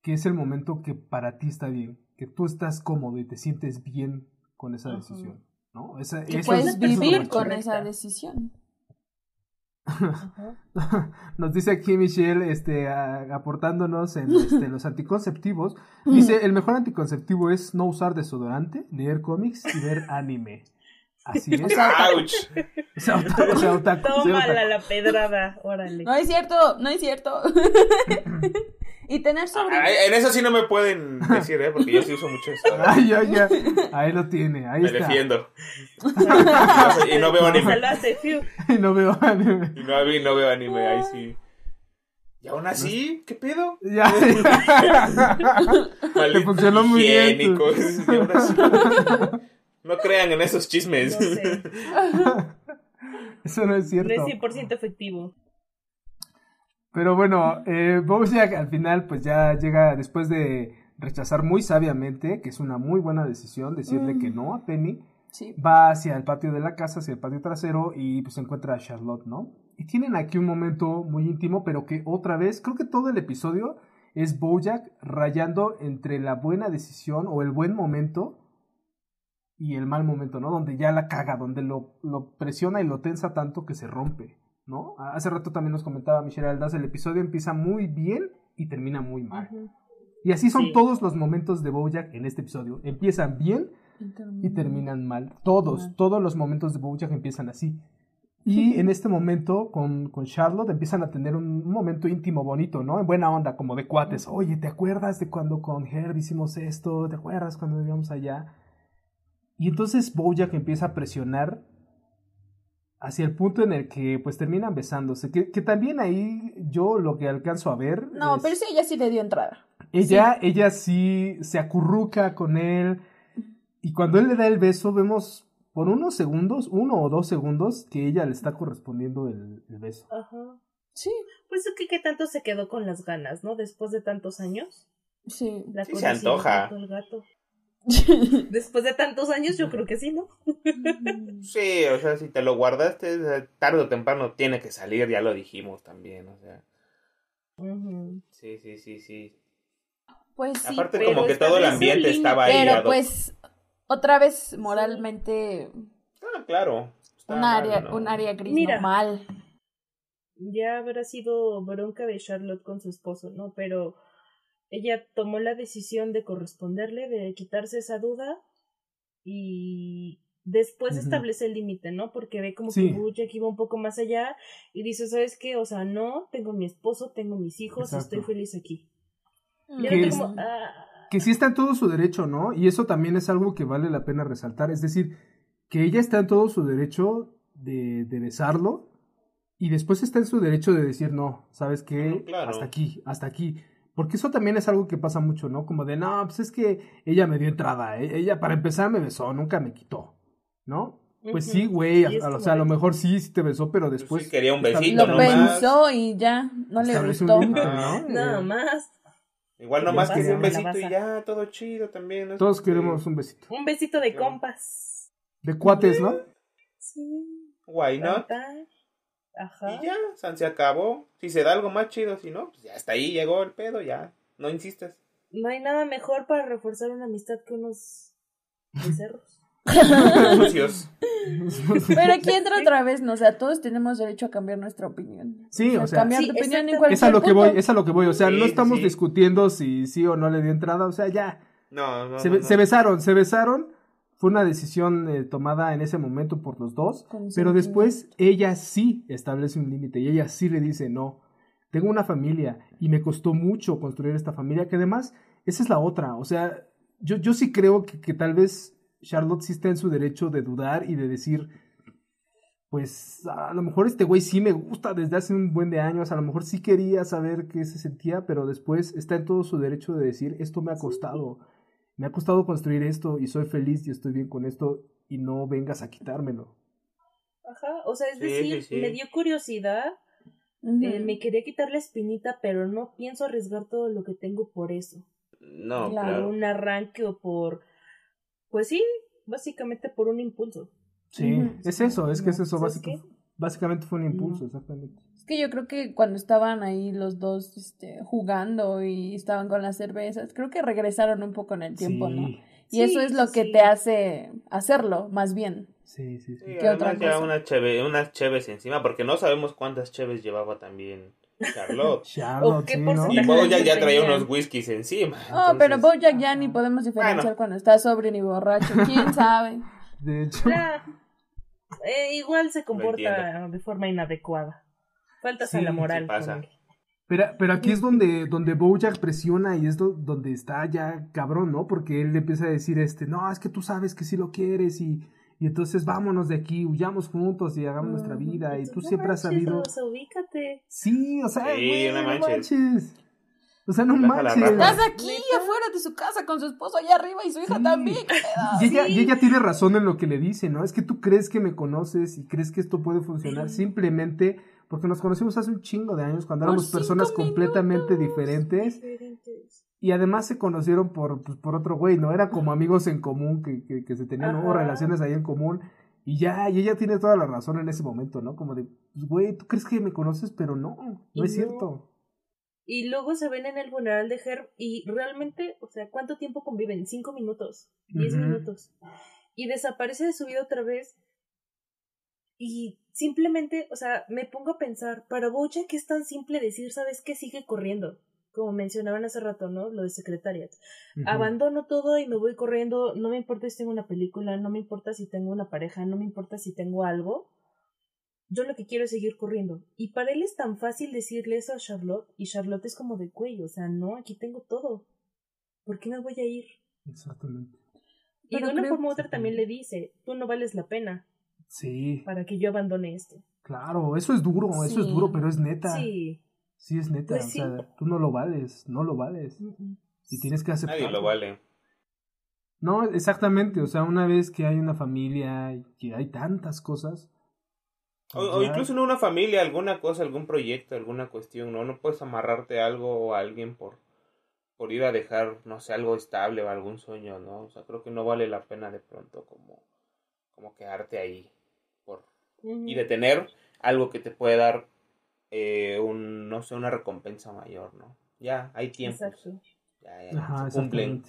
que es el momento que para ti está bien, que tú estás cómodo y te sientes bien con esa decisión, ¿no? Esa, eso puedes vivir con esa decisión. <laughs> Nos dice aquí Michelle, este, a- aportándonos en <laughs> este, los anticonceptivos. <laughs> Dice, el mejor anticonceptivo es no usar desodorante, leer cómics y ver anime. Así es. ¡Auch! <laughs> O sea, otaku, sí, Tómala otaku. la pedrada, órale. No es cierto, no es cierto. <laughs> y tener sobrinos. Ay, En eso sí no me pueden decir, ¿eh? Porque yo sí uso mucho eso. <laughs> Ay, ya, ya. Ahí lo tiene, ahí Me está. defiendo. y no veo anime. Y no veo anime. Y no, y no veo anime, ahí sí. Y aún así, ¿qué pedo? Ya. Maldito funcionó muy bien, tú. y aún así. No crean en esos chismes. No sé, <laughs> Eso no es no cierto. es 100% efectivo. Pero bueno, eh, Bojack al final pues ya llega después de rechazar muy sabiamente, que es una muy buena decisión, decirle que no a Penny, Sí. va hacia el patio de la casa, hacia el patio trasero y pues encuentra a Charlotte, ¿no? Y tienen aquí un momento muy íntimo, pero que otra vez, creo que todo el episodio es Bojack rayando entre la buena decisión o el buen momento y el mal momento, ¿no? Donde ya la caga, donde lo, lo presiona y lo tensa tanto que se rompe, ¿no? Hace rato también nos comentaba Michelle Aldaz, el episodio empieza muy bien y termina muy mal. Y así son Sí. todos los momentos de Bojack en este episodio. Empiezan bien y terminan mal. Todos, todos los momentos de Bojack empiezan así. Y <laughs> en este momento, con, con Charlotte, empiezan a tener un, un momento íntimo bonito, ¿no? En buena onda, como de cuates. Oye, ¿te acuerdas de cuando con Herb hicimos esto? ¿Te acuerdas cuando vivíamos allá? Y entonces Bojack empieza a presionar hacia el punto en el que pues terminan besándose. Que, que también ahí yo lo que alcanzo a ver. No, es- pero sí, ella sí le dio entrada. ella, ella sí se acurruca con él. Y cuando él le da el beso, vemos por unos segundos, uno o dos segundos, que ella le está correspondiendo el, el beso. Ajá. Sí, Pues es que qué tanto se quedó con las ganas, ¿no? Después de tantos años. sí. La Sí se antoja. al gato. <laughs> Después de tantos años, yo creo que sí, ¿no? Sí, o sea, si te lo guardaste, tarde o temprano tiene que salir, ya lo dijimos también, o sea. Sí, sí, sí, sí. Pues sí, Aparte pero como que todo el ambiente estaba ahí. pero pues otra vez moralmente Ah, claro. Un mal, área, ¿no? un área gris Mira. normal. Ya habrá sido bronca de Charlotte con su esposo, ¿no? Pero ella tomó la decisión de corresponderle, de quitarse esa duda y después establece el límite, ¿no? Porque ve como Sí. que Bojack iba un poco más allá y dice, ¿sabes qué? O sea, no, tengo mi esposo, tengo mis hijos, Exacto. estoy feliz aquí. Que era es- como, ah, Que sí está en todo su derecho, ¿no? Y eso también es algo que vale la pena resaltar. Es decir, que ella está en todo su derecho de, de besarlo y después está en su derecho de decir, no, ¿sabes qué? Claro. Hasta aquí, hasta aquí. Porque eso también es algo que pasa mucho, ¿no? Como de, no, pues es que ella me dio entrada, e- ella para empezar me besó, nunca me quitó, ¿no? Pues Ujú. sí, güey, a- o sea, a lo mejor sí, sí te besó, pero después... sí quería un besito, Lo no pensó y ya, no le gustó. límite, <laughs> Ah, ¿no? nada Eh, más. Igual ¿Qué nomás quería un besito y ya, todo chido también. ¿no? Todos Sí. queremos un besito. Un besito de compas. De cuates, ¿no? Sí. Why not? Ajá. Y ya, se acabó. Si se da algo más chido, si no, pues ya hasta ahí llegó el pedo, ya. No insistes. No hay nada mejor para reforzar una amistad que unos becerros. <laughs> Pero aquí entra otra vez, ¿no? O sea, todos tenemos derecho a cambiar nuestra opinión. Sí, o sea, cambiar Sí, de opinión en cualquier Es a lo que punto. voy, es a lo que voy. O sea, Sí, no estamos sí. discutiendo si sí o no le dio entrada. O sea, ya. No, no, se, no, be- no. se besaron, se besaron. Fue una decisión eh, tomada en ese momento por los dos. Pero después ella sí establece un límite y ella sí le dice, no, tengo una familia y me costó mucho construir esta familia, que además, esa es la otra. O sea, yo, yo sí creo que, que tal vez Charlotte sí está en su derecho de dudar y de decir, pues a lo mejor este güey sí me gusta desde hace un buen de años, a lo mejor sí quería saber qué se sentía, pero después está en todo su derecho de decir, esto me ha costado, me ha costado construir esto y soy feliz y estoy bien con esto y no vengas a quitármelo. Ajá. O sea, es Sí, decir, sí, sí. me dio curiosidad, eh, me quería quitar la espinita, pero no pienso arriesgar todo lo que tengo por eso. No, Claro. Por claro. un arranque o por. Pues sí, básicamente por un impulso. Sí, es eso, es que es No, eso, ¿sabes básico- qué? Básicamente fue un impulso, exactamente. Es que yo creo que cuando estaban ahí los dos este, jugando y estaban con las cervezas, creo que regresaron un poco en el tiempo, sí, ¿no? Y Sí, eso es lo sí, que sí. te hace hacerlo, más bien. Sí, sí, sí. ¿Qué otra cosa? una cheve, unas cheves encima, porque no sabemos cuántas cheves llevaba también Charlotte. <laughs> Charlotte, ¿O qué sí, ¿no? y Bojack ya traía unos whiskies encima. Oh, pero entonces- Bojack ya ni podemos diferenciar Bueno. cuando está sobrio ni borracho. ¿Quién sabe? <laughs> De hecho. Eh, igual se comporta de forma inadecuada. Faltas a la moral. pasa. pero, pero aquí es donde, donde Bojack presiona y es do- donde está ya cabrón, ¿no? Porque él le empieza a decir, este, no, es que tú sabes que sí lo quieres y, y entonces vámonos de aquí, huyamos juntos y hagamos nuestra vida y tú No siempre has sabido... Ubícate. Sí, o sea, Sí, güey, no no manches. manches. O sea, no manches. Estás aquí afuera de su casa con su esposo allá arriba y su hija Sí. también. Y ella, y ella tiene razón en lo que le dice, ¿no? Es que tú crees que me conoces y crees que esto puede funcionar simplemente porque nos conocimos hace un chingo de años cuando Por éramos personas completamente diferentes Diferentes. y además se conocieron por, pues, por otro güey, ¿no? Eran como amigos en común que, que, que se tenían ¿no? Ajá. relaciones ahí en común y ya, y ella tiene toda la razón en ese momento, ¿no? Como de, pues, güey, tú crees que me conoces, pero no, no Y es no. cierto. Y luego se ven en el funeral de Herb y realmente, o sea, ¿cuánto tiempo conviven? Cinco minutos, diez minutos. Y desaparece de su vida otra vez. Y simplemente, o sea, me pongo a pensar, para Bojack es tan simple decir, ¿sabes qué? Sigue corriendo. Como mencionaban hace rato, ¿no? Lo de Secretariat. Abandono todo y me voy corriendo. No me importa si tengo una película, no me importa si tengo una pareja, no me importa si tengo algo. Yo lo que quiero es seguir corriendo. Y para él es tan fácil decirle eso a Charlotte. Y Charlotte es como de cuello. O sea, no, aquí tengo todo. ¿Por qué me voy a ir? Exactamente. Y Pero de una creo- forma u otra también le dice, tú no vales la pena Sí, para que yo abandone esto. claro, eso es duro, eso es duro, pero es neta. Sí. Sí, es neta. Pues o sí. sea, tú no lo vales, no lo vales. Mm, Y tienes que aceptarlo. Nadie lo vale. No, exactamente. O sea, una vez que hay una familia y que hay tantas cosas. O, incluso en una familia, alguna cosa, algún proyecto, alguna cuestión, ¿no? No puedes amarrarte a algo o a alguien por, por ir a dejar, no sé, algo estable o algún sueño, ¿no? O sea, creo que no vale la pena de pronto como, como quedarte ahí por, y de tener algo que te puede dar eh, un, no sé, una recompensa mayor, ¿no? Ya, hay. Exacto. Ya, ya, Ajá, se cumplen.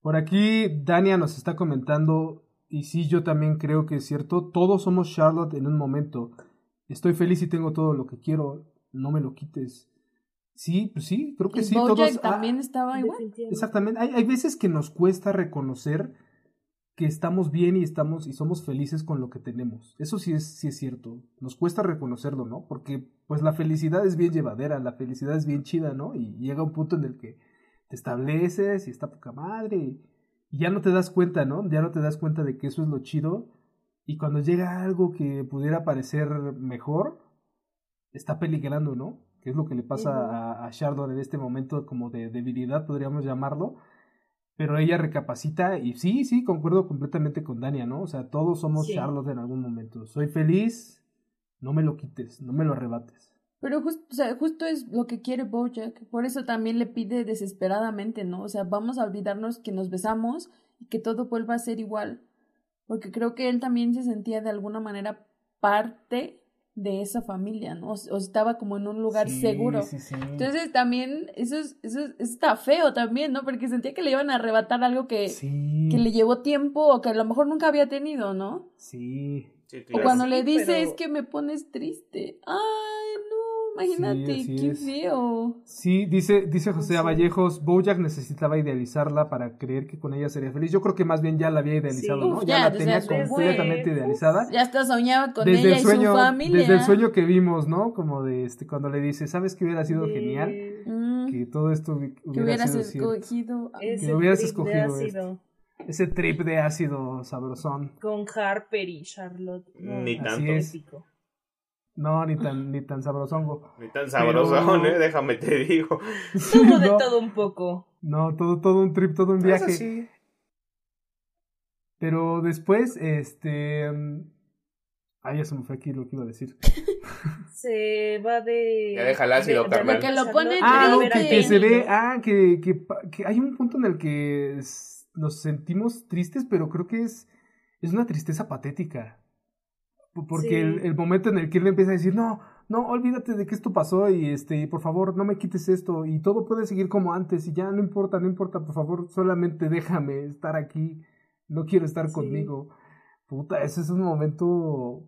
Por aquí Dania nos está comentando, y sí, yo también creo que es cierto, todos somos Charlotte en un momento. Estoy feliz y tengo todo lo que quiero, no me lo quites. Sí, pues sí, creo que Y sí, Bojack todos... ah, también estaba igual. Exactamente. Hay, hay veces que nos cuesta reconocer que estamos bien y estamos y somos felices con lo que tenemos. Eso sí es, sí es cierto. Nos cuesta reconocerlo, ¿no? Porque pues la felicidad es bien llevadera, la felicidad es bien chida, ¿no? Y llega un punto en el que te estableces y está poca madre y, y ya no te das cuenta, ¿no? Ya no te das cuenta de que eso es lo chido. Y cuando llega algo que pudiera parecer mejor, está peligrando, ¿no? Que es lo que le pasa a, a en este momento como de debilidad, podríamos llamarlo. Pero ella recapacita y sí, sí, concuerdo completamente con Dania, ¿no? O sea, todos somos Sí. Charlotte en algún momento. Soy feliz, no me lo quites, no me lo arrebates. Pero justo, o sea, justo es lo que quiere Bojack. Por eso también le pide desesperadamente, ¿no? O sea, vamos a olvidarnos que nos besamos y que todo vuelva a ser igual. Porque creo que él también se sentía de alguna manera parte de esa familia, ¿no? O, o estaba como en un lugar Sí, seguro. Sí, sí. Entonces también, eso, es, eso, es- eso está feo también, ¿no? Porque sentía que le iban a arrebatar algo que, sí, que le llevó tiempo o que a lo mejor nunca había tenido, ¿no? sí. Sí, O claro. cuando Sí, le dice pero- es que me pones triste. Ay, no, imagínate, Sí, qué es. feo. Sí, dice, dice José Sí. Vallejos, Bojack necesitaba idealizarla para creer que con ella sería feliz. Yo creo que más bien ya la había idealizado, Sí. ¿no? Uf, ya, ya, la tenía completamente Uf. idealizada. Ya hasta soñaba con desde ella el sueño, y su familia. desde el sueño que vimos, ¿no? Como de este, cuando le dice, ¿sabes qué hubiera sido genial? Mm, Que todo esto hubi- que hubiera hubieras sido escogido. Ese hubieras trip de escogido ácido Ese trip de ácido sabrosón. con Harper y Charlotte. No, Ni Así tanto. es. No, ni tan, ni tan sabrosongo. Ni tan sabrosón, Pero- ¿eh? Déjame te digo. <laughs> Tuvo de No. todo un poco. No, todo, todo un trip, todo un viaje. Eso sí. Pero después, este. mm, Ah, ya se me fue aquí lo que iba a decir. <laughs> Se va de. Ya deja el ácido, de- de- carnal. Porque lo Charlotte pone Ah, no, que, que se ve. Ah, que, que, que hay un punto en el que es- nos sentimos tristes, pero creo que es, es una tristeza patética. Porque Sí. el, el momento en el que él empieza a decir, no, no, olvídate de que esto pasó y este, por favor, no me quites esto y todo puede seguir como antes y ya no importa, no importa, por favor, solamente déjame estar aquí, no quiero estar Sí. conmigo. puta, ese es un momento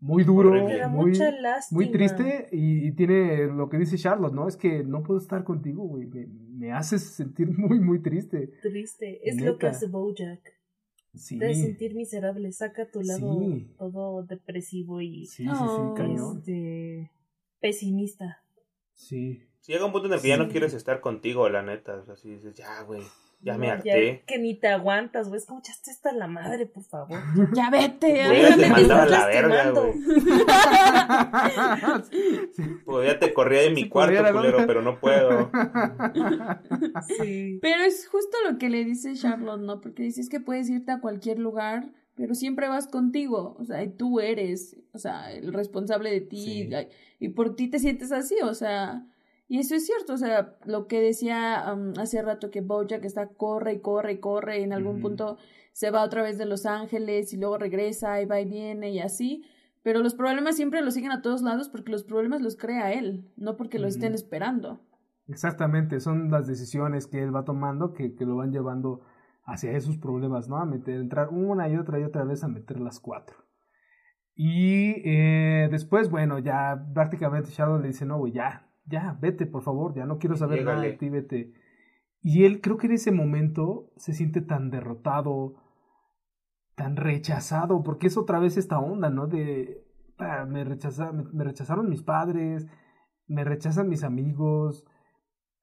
muy duro, Horrible. Me da muy, mucha lástima. muy triste y, y tiene lo que dice Charlotte, ¿no? Es que no puedo estar contigo, güey. Me, me haces sentir <laughs> muy, muy triste. Triste. Es lo que hace Bojack. Sí. Hace sentir miserable. Saca tu lado Sí. todo depresivo y Sí, sí, sí, Oh. cañón. este, pesimista. Sí. Si llega un punto en el que ya no quieres estar contigo, la neta. O sea, si dices, ya, güey, ya me harté. que ni te aguantas, güey. Es como, ya está hasta la madre, por favor. <laughs> Ya vete. Ya te mandaba la verga, güey. <laughs> Sí. Pues ya te corría de mi cuarto, culero, pero no puedo. <laughs> Sí. Pero es justo lo que le dice Charlotte, ¿no? Porque dice es que puedes irte a cualquier lugar, pero siempre vas contigo. O sea, y tú eres, o sea, el responsable de ti. Sí. Y, y por ti te sientes así, o sea. Y eso es cierto, o sea, lo que decía um, hace rato que Bojack está corre y corre y corre y en algún punto se va otra vez de Los Ángeles y luego regresa y va y viene y así. Pero los problemas siempre los siguen a todos lados porque los problemas los crea él, no porque los Ujú. estén esperando. Exactamente, son las decisiones que él va tomando que, que lo van llevando hacia esos problemas, ¿no? A meter, entrar una y otra y otra vez a meter las cuatro. Y eh, después, bueno, ya prácticamente Shadow le dice, no, ya, ya, vete, por favor, ya no quiero saber nada de ti, vete. Y él creo que en ese momento se siente tan derrotado, tan rechazado, porque es otra vez esta onda, ¿no? De, ah, me, rechaza, me, me rechazaron mis padres, me rechazan mis amigos,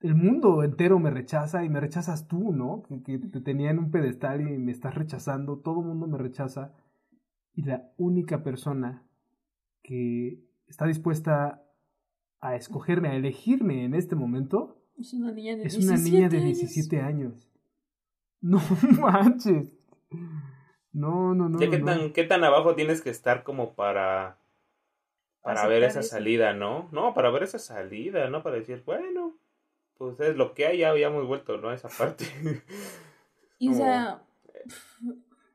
el mundo entero me rechaza y me rechazas tú, ¿no? Que, que te tenía en un pedestal y me estás rechazando, todo el mundo me rechaza. Y la única persona que está dispuesta a escogerme, a elegirme en este momento, Es una niña de es 17 una niña de años. 17 años. <laughs> No manches. No, no, no. Ya qué no. tan, qué tan abajo tienes que estar como para para ver esa eso. salida, ¿no? No, para ver esa salida, ¿no? Para decir, bueno, pues es lo que hay, ya habíamos vuelto, ¿no? Esa parte. <laughs> Y o sea,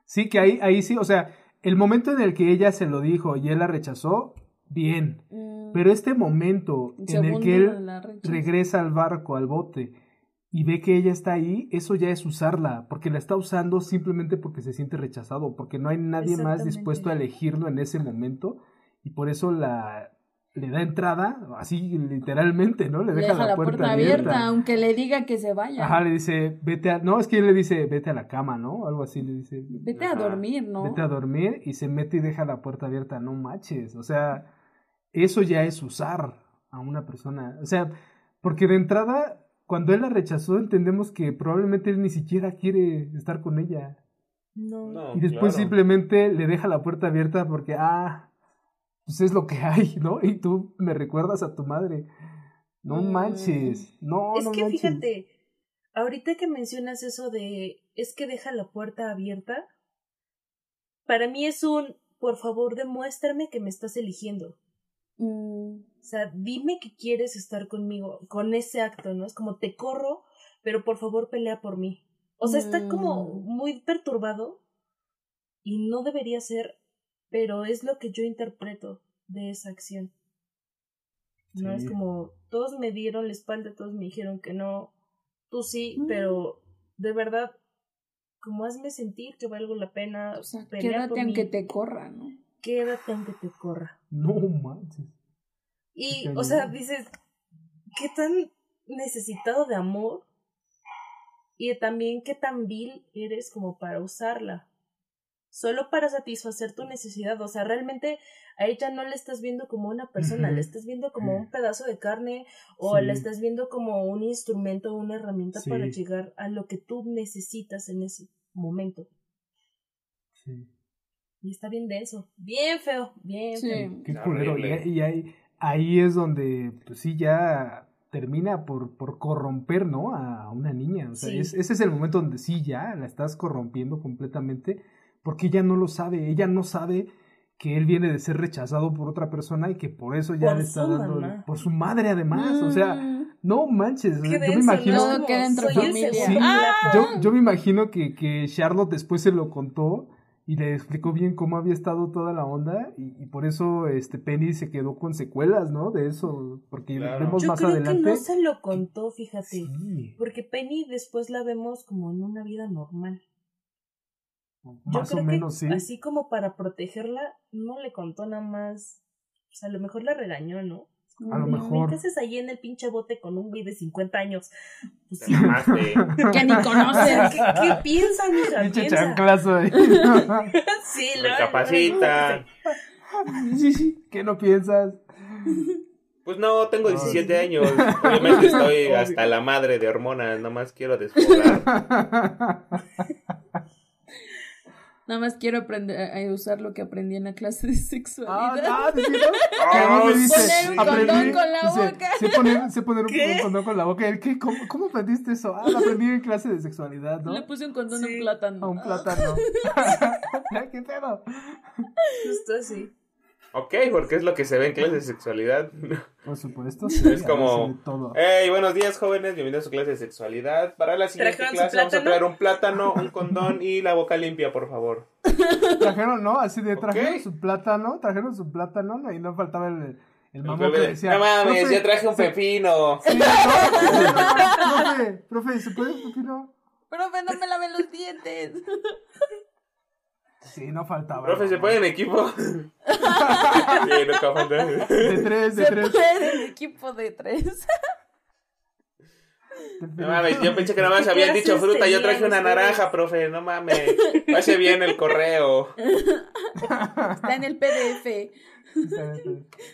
Sí, que ahí, ahí sí, o sea, el momento en el que ella se lo dijo y él la rechazó, bien. mm, Pero este momento en el que él regresa al barco, al bote, y ve que ella está ahí, eso ya es usarla, porque la está usando simplemente porque se siente rechazado, porque no hay nadie más dispuesto a elegirlo en ese momento, y por eso la le da entrada, así literalmente, ¿no? Le Le deja, la, puerta, abierta. aunque le diga que se vaya. Ajá, le dice, vete a... No, es que él le dice, vete a la cama, ¿no? Algo así le dice. Vete a dormir, ¿no? Vete a dormir y se mete y deja la puerta abierta. No manches. O sea, eso ya es usar a una persona. O sea, porque de entrada, cuando él la rechazó, entendemos que probablemente él ni siquiera quiere estar con ella. No. No, Y después claro. simplemente le deja la puerta abierta porque, ah, pues es lo que hay, <laughs> ¿no? Y tú me recuerdas a tu madre. No Mm. manches. No, Es no que manches. fíjate, ahorita que mencionas eso de es que deja la puerta abierta, para mí es un por favor demuéstrame que me estás eligiendo. Mm, O sea, dime que quieres estar conmigo con ese acto, ¿no? Es como te corro, pero por favor pelea por mí. O sea, está como Mm. muy perturbado y no debería ser, pero es lo que yo interpreto de esa acción. No es como todos me dieron la espalda, todos me dijeron que no, tú sí, Mm. pero de verdad, como hazme sentir que valgo la pena, o sea, pelea por quédate aunque te corra, ¿no? Quédate aunque te corra. No manches. Y, o sea, dices, ¿qué tan necesitado de amor? Y también qué tan vil eres como para usarla. Solo para satisfacer tu necesidad. O sea, realmente a ella no la estás viendo como una persona, la estás viendo como un pedazo de carne o la estás viendo como un instrumento, una herramienta para llegar a lo que tú necesitas en ese momento. Sí. Y está bien denso, bien feo, bien Sí. feo. Qué culero. Y, ahí, ahí es donde, pues sí, ya termina por, por corromper, ¿no? A una niña. O sea, Sí. es- ese es el momento donde sí, ya la estás corrompiendo completamente, porque ella no lo sabe. Ella no sabe que él viene de ser rechazado por otra persona y que por eso ya Por le está su dando. mamá. Por su madre, además. O sea, Mm, no manches. Qué yo me imagino. Entre familia. Sí, plato. yo, yo me imagino que, que Charlotte después se lo contó y le explicó bien cómo había estado toda la onda y, y por eso este Penny se quedó con secuelas, ¿no? De eso, porque Claro. vemos Yo más creo adelante. que no se lo contó, fíjate. Sí. Porque Penny después la vemos como en una vida normal. Yo Más o creo menos, que sí. así como para protegerla, no le contó nada más. O sea, a lo mejor la regañó, ¿no? A lo mejor. ¿Qué haces ahí en el pinche bote con un güey de 50 años? Pues sí. Que <laughs> ni conoces. <laughs> ¿qué, qué piensa, mija? Pinche Piensa. chanclazo ahí. <laughs> Sí, Me capacita. ¿Qué no piensas? Pues no, tengo Ah, 17 años. Obviamente estoy Obvio. hasta la madre de hormonas. Nomás quiero desfogar. Nada más quiero aprender a usar lo que aprendí en la clase de Ah, sexualidad. no, ¿sí, no? <laughs> Ah, me dice, Poner un condón aprendí- con la dice, boca. Sé poner, sé poner un, ¿Qué? un condón con la boca. ¿El qué? ¿Cómo, ¿Cómo aprendiste eso? Ah, lo aprendí en clase de sexualidad, ¿no? Le puse un condón a Sí. un plátano. A un plátano. <laughs> <laughs> ¿Qué pedo? Justo así. Ok, porque es lo que se ve en clases de sexualidad. <laughs> Por supuesto, sí. Es como, todo. Hey, buenos días jóvenes, bienvenidos a su clase de sexualidad. Para la siguiente ¿Trajeron su clase vamos a traer un plátano, un condón y la boca limpia, por favor. Trajeron, ¿no? Así de trajeron su plátano, trajeron su plátano ¿no? y no faltaba el, el El mamón que de, decía. no mames, "Profe, ya traje un pepino. Sí, no, profe, profe, ¿se puede un pepino? Profe, no me lavé los dientes. <laughs> Sí, no faltaba. Profe, ¿se puede en equipo? <laughs> sí, nunca falta. De tres, de Se tres. puede en equipo de tres. No mames, yo pensé que nada más ¿Qué habían dicho fruta, yo traje una naranja, profe, no mames. Pase bien el correo. Está en el PDF.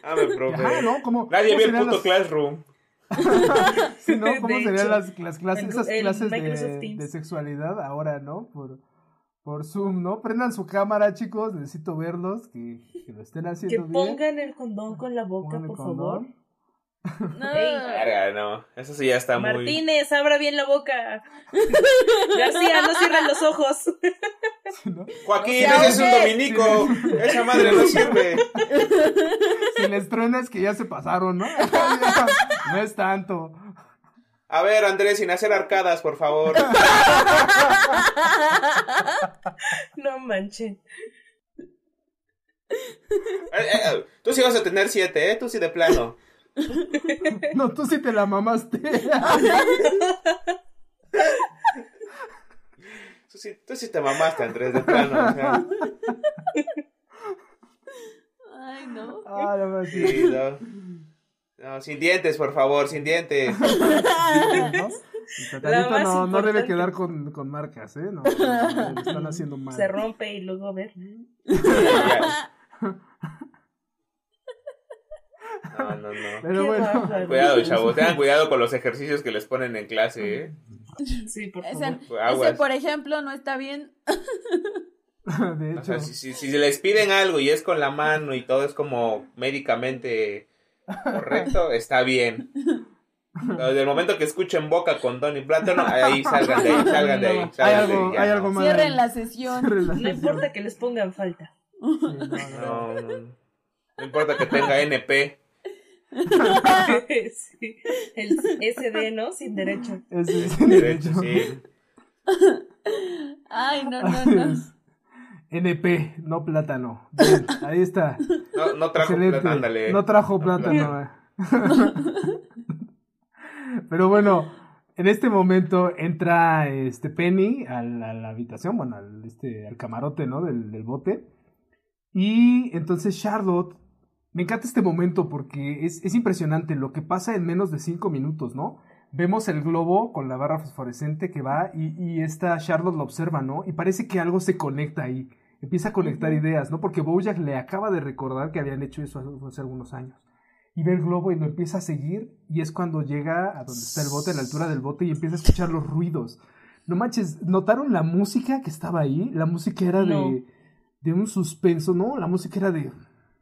Dame, profe. Ajá, ¿no? ¿Cómo, Nadie cómo vio el puto las- Classroom. <laughs> Sí, ¿no? ¿Cómo De serían hecho, las, las clases, el- esas clases de, de sexualidad ahora, ¿no? Por, por Zoom, ¿no? Prendan su cámara, chicos, necesito verlos, que, que lo estén Que haciendo bien. pongan el condón con la boca, por condón. favor. <laughs> No. No. Eso sí ya está muy. Martínez, abra bien la boca. <laughs> García, no cierren los ojos. Joaquín, ese es un dominico. Esa madre no sirve. <laughs> Si les truena es que ya se pasaron, ¿no? no es tanto. A ver, Andrés, sin hacer arcadas, por favor. <laughs> No manchen. Eh, eh, eh, tú sí vas a tener siete, ¿eh? Tú sí de plano. No, tú sí te la mamaste. Tú sí, tú sí te mamaste, Andrés, de plano. O sea, Ay, no. Ah, no me sí, no. No, sin dientes, por favor, sin dientes. <laughs> ¿no? El no, no debe quedar con, con marcas, ¿eh? No, están <laughs> haciendo mal. Se rompe y luego a ver. No, no, no. Pero Qué bueno, bárbaro. Cuidado, chavos. Tengan cuidado con los ejercicios que les ponen en clase, ¿eh? Sí, por Ese, favor. Aguas. ese, por ejemplo, no está bien. <laughs> de O sea, si, si, si les piden algo y es con la mano y todo es como médicamente correcto, <laughs> está bien. <laughs> Desde el momento que escuchen boca con Don y Plátano, <laughs> ahí salgan de ahí, salgan de ahí. hay salgan de algo, ahí, hay no. algo mal. Cierren la sesión. Cierren la No sesión. importa que les pongan falta. Sí, no, no. No, no, no importa que tenga NP. Sí. El SD, ¿no? Sin derecho. Sin derecho. sí. Ay, no, no, no. NP, no plátano. Bien, ahí está. No, no trajo Excelente. plata, ándale. No trajo plátano. eh. Pero bueno, en este momento entra este Penny a la, a la habitación, bueno, al, este, al camarote, ¿no? Del, del bote. Y entonces Charlotte, me encanta este momento porque es, es impresionante lo que pasa en menos de cinco minutos, ¿no? Vemos el globo con la barra fosforescente que va y, y esta Charlotte lo observa, ¿no? Y parece que algo se conecta ahí. Empieza a conectar ideas, ¿no? Porque Bojack le acaba de recordar que habían hecho eso hace- hace algunos años. Y ve el globo y lo empieza a seguir y es cuando llega a donde está el bote, a la altura del bote y empieza a escuchar los ruidos. No manches, ¿notaron la música que estaba ahí? La música era No. de, de un suspenso, ¿no? La música era de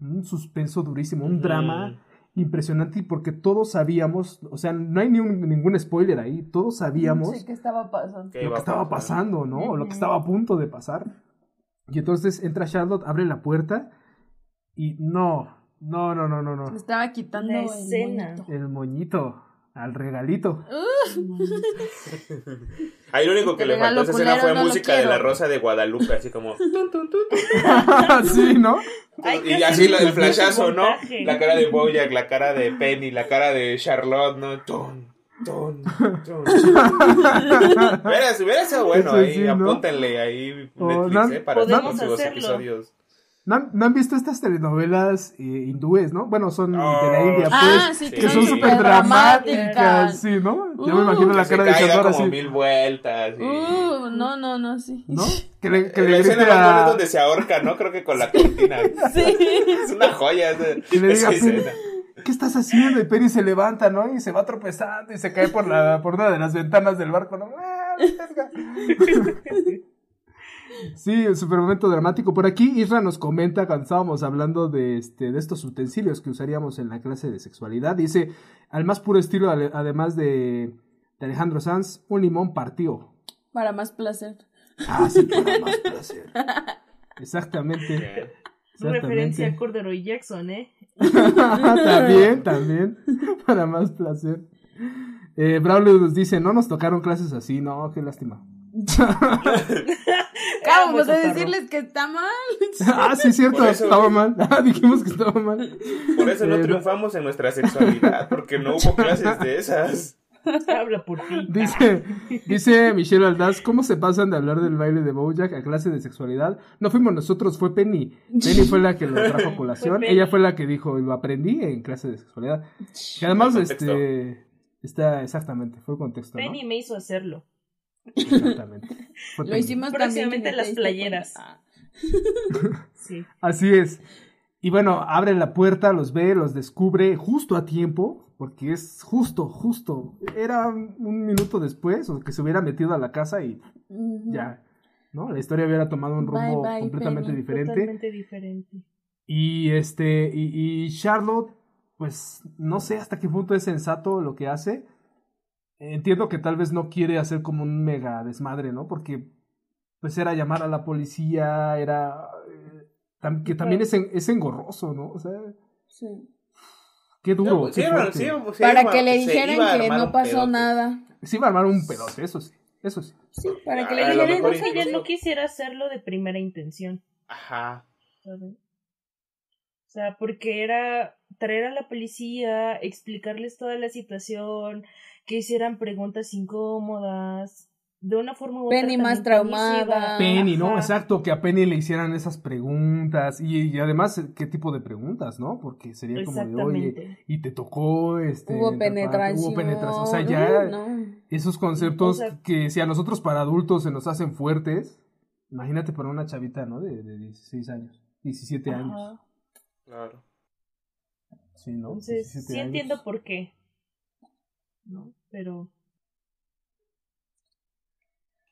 un suspenso durísimo, un drama impresionante y porque todos sabíamos, o sea, no hay ni un- ningún spoiler ahí, todos sabíamos Sí, ¿qué estaba pasando? ¿Qué lo que estaba pasando, ¿no? Lo que estaba a punto de pasar. Y entonces entra Charlotte, abre la puerta y no, no, no, no, no, no. Me estaba quitando La el escena. moñito. El moñito, al regalito. Ahí lo único que le faltó a esa escena fue no música de la. Rosa de Guadalupe, así como... <laughs> <laughs> sí, ¿no? Y así el flashazo, ¿no? La cara de Bojack, la cara de Penny, la cara de Charlotte, ¿no? <laughs> Hubiera hubiera sido bueno ahí, sí, ¿no? apúntenle ahí Netflix, eh, para próximos hacerlo. episodios. ¿No han, no han visto estas telenovelas eh, hindúes, no? Bueno, son de la Oh, India, pues. Ah, sí, Sí. que son Sí. súper dramáticas, sí, ¿no? Yo me Uh, imagino la Que se cara de Chandor como así, mil vueltas. Y... Uh, no, no, no, sí. ¿no? <laughs> Que le, que la le grite a... donde se ahorca, ¿no? Creo que con la cortina. <laughs> Es una joya esa, Que le diga, escena. ¿qué estás haciendo? Y Penny se levanta, ¿no? Y se va tropezando y se cae por, la, por una de las ventanas del barco, ¿no? <laughs> Sí, un super momento dramático. Por aquí Isra nos comenta cuando estábamos hablando de, este, de estos utensilios que usaríamos en la clase de sexualidad. Dice, al más puro estilo, además de, de Alejandro Sanz, un limón partido. Para más placer. Ah, sí, para <laughs> más placer. Exactamente. Una referencia a Exactamente. Corduroy Jackson, ¿eh? <laughs> también, también. Para más placer. Eh, Braulio nos dice, no nos tocaron clases así, no, qué lástima. <laughs> Vamos muy a cotorro. decirles que está mal. ah, sí, cierto, Por eso- estaba mal. <laughs> Ah, dijimos que estaba mal. Por eso no Eh, triunfamos en nuestra sexualidad, porque no hubo clases de esas. <laughs> Habla por ti. Dice, dice Michelle Aldaz, ¿cómo se pasan de hablar del baile de Bojack a clase de sexualidad? No fuimos nosotros, fue Penny. Penny fue la que lo trajo a colación. Ella fue la que dijo, lo aprendí en clase de sexualidad. Que además, este, está exactamente, fue el contexto, ¿no? Penny me hizo hacerlo. Exactamente. <laughs> Lo hicimos Próximamente no las playeras. <laughs> Sí. Así es. Y bueno, abre la puerta, los ve, los descubre justo a tiempo, porque es justo, justo. Era un minuto después, o que se hubiera metido a la casa y ya, ¿no? La historia hubiera tomado un Bye, rumbo bye, completamente Penny. diferente. Totalmente diferente. Y este, y, y Charlotte, pues no sé hasta qué punto es sensato lo que hace. Entiendo que tal vez no quiere hacer como un mega desmadre, ¿no? Porque pues era llamar a la policía, era eh, tam- que también es, en- es engorroso, ¿no? O sea, Sí. qué duro. pues, Sí, qué sí, sí, Para iba- que le se dijeran que no pasó pedote. nada. Sí va a armar un pedote, eso sí, eso sí. Sí, para que le lo dijeran No sé, ella incluso- no quisiera hacerlo de primera intención. Ajá. O sea, porque era traer a la policía, explicarles toda la situación, que hicieran preguntas incómodas, de una forma u otra Penny más traumada. Penny, ¿no? Ajá. Exacto, que a Penny le hicieran esas preguntas y, y además qué tipo de preguntas, ¿no? Porque sería como de, oye, y te tocó, este... Hubo penetración. Hubo penetración, o sea, ya... No. Esos conceptos O sea- que si a nosotros para adultos se nos hacen fuertes, imagínate para una chavita, ¿no? De, de 16 años, 17 años. Claro. Sí, ¿no? Entonces, 17 sí años. entiendo por qué. ¿No? Pero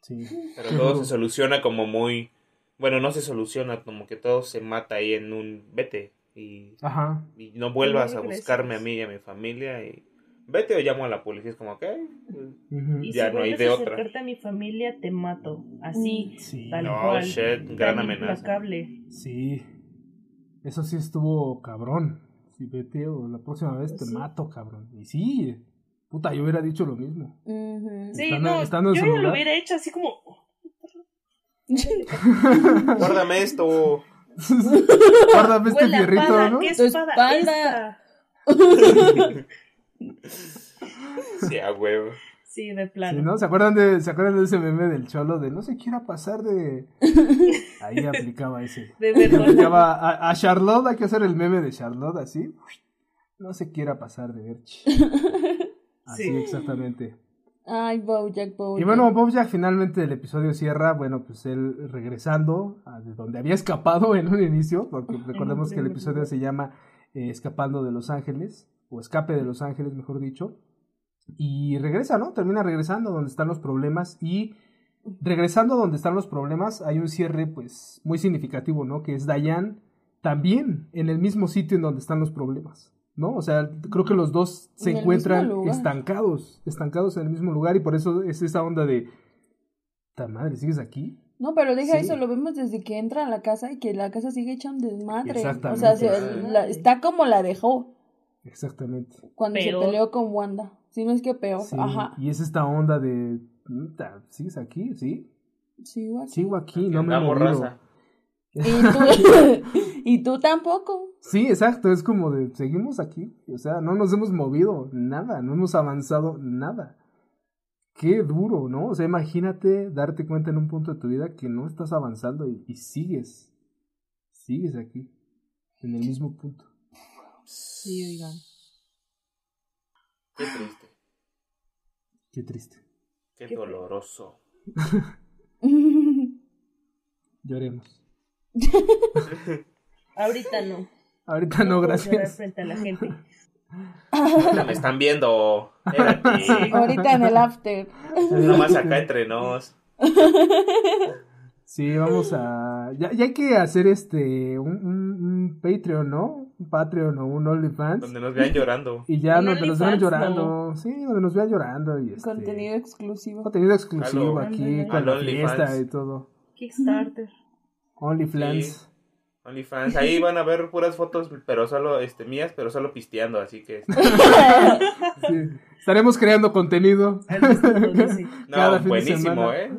Sí. Pero todo se soluciona como muy. Bueno, no se soluciona, como que todo se mata ahí en un vete. Y, Ajá. y no vuelvas No a buscarme a mí y a mi familia. Y vete o llamo a la policía. Es como, ok. Y Ya si no hay de otra. acercarte a mi familia, te mato. Así, Sí. tal No, cual. shit, gran tan amenaza. implacable. Sí. Eso sí estuvo cabrón. Si vete o la próxima vez Pues te sí. mato, cabrón. Y sí, puta, yo hubiera dicho lo mismo. Sí, Estando- no, estando yo ya lo hubiera hecho así como... <laughs> Guárdame esto. <laughs> Guárdame este Huele a fierrito, espada, ¿no? ¿qué espada? <laughs> Sí, a huevo. Sí, de Sí, plano. ¿no? ¿Se acuerdan, de, ¿Se acuerdan de ese meme del cholo de no se quiera pasar de... Ahí aplicaba ese. De Le verdad. aplicaba a, a Charlotte, hay que hacer el meme de Charlotte así. No se quiera pasar de Berch. Así Sí. exactamente. Ay, Bojack, Bojack. Y bueno, Bojack finalmente el episodio cierra, bueno, pues él regresando a de donde había escapado en un inicio, porque <laughs> recordemos que el episodio se llama eh, Escapando de Los Ángeles, o Escape de Los Ángeles, mejor dicho. Y regresa, ¿no? Termina regresando donde están los problemas y regresando donde están los problemas hay un cierre pues muy significativo, ¿no? Que es Dayan también en el mismo sitio en donde están los problemas, ¿no? O sea, creo que los dos se En encuentran estancados, estancados en el mismo lugar y por eso es esa onda de, ¡ta madre, sigues aquí! No, pero deja Sí. eso, lo vemos desde que entra a la casa y que la casa sigue hecha un desmadre. Exactamente. O sea, se- la- está como la dejó Exactamente. cuando se peleó con Wanda. Si no es que peor. Sí, Ajá. Y es esta onda de, "Puta, ¿sigues aquí? Sí, sigo aquí, no me he. Y tú, <laughs> y tú tampoco. Sí, exacto, es como de, seguimos aquí, o sea, no nos hemos movido nada, no hemos avanzado nada. Qué duro, ¿no? O sea, imagínate darte cuenta en un punto de tu vida que no estás avanzando y, y sigues, sigues aquí, en el mismo punto. Sí, oigan. Qué triste. Qué triste. Qué, Qué doloroso. <laughs> Lloremos. <laughs> Ahorita no. Ahorita no, gracias. frente a la gente. Ahorita <laughs> me están viendo. Ahorita en el after. Nomás acá entre nos. Sí, vamos a. Ya, ya hay que hacer este. Un, un- un Patreon, ¿no? Un Patreon o un OnlyFans. Donde nos vean llorando. Y ya donde nos vean llorando. Sí, donde nos vean llorando. Y este, Contenido exclusivo. contenido exclusivo aquí con la OnlyFans. fiesta y todo. Kickstarter. OnlyFans. Sí. OnlyFans. Ahí van a ver puras fotos, pero solo este mías, pero solo pisteando, así que. Sí. Estaremos creando contenido. Sí. <laughs> No, Cada fin de buenísimo, semana. ¿eh?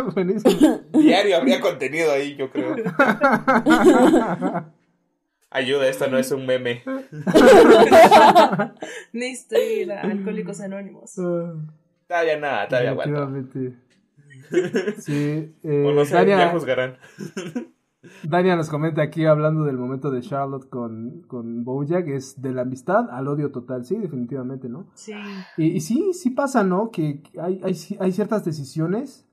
<laughs> Buenísimo. Diario habría contenido ahí, yo creo. <laughs> Ayuda, esto no es un meme. Necesito ir a Alcohólicos Anónimos. Todavía nada, todavía aguanto. Efectivamente. Sí, eh, O no sé, ya juzgarán. Dania nos comenta aquí hablando del momento de Charlotte con, con Bojack, es de la amistad al odio total, sí, definitivamente, ¿no? Sí. Y, y sí, sí pasa, ¿no? Que que hay, hay, hay ciertas decisiones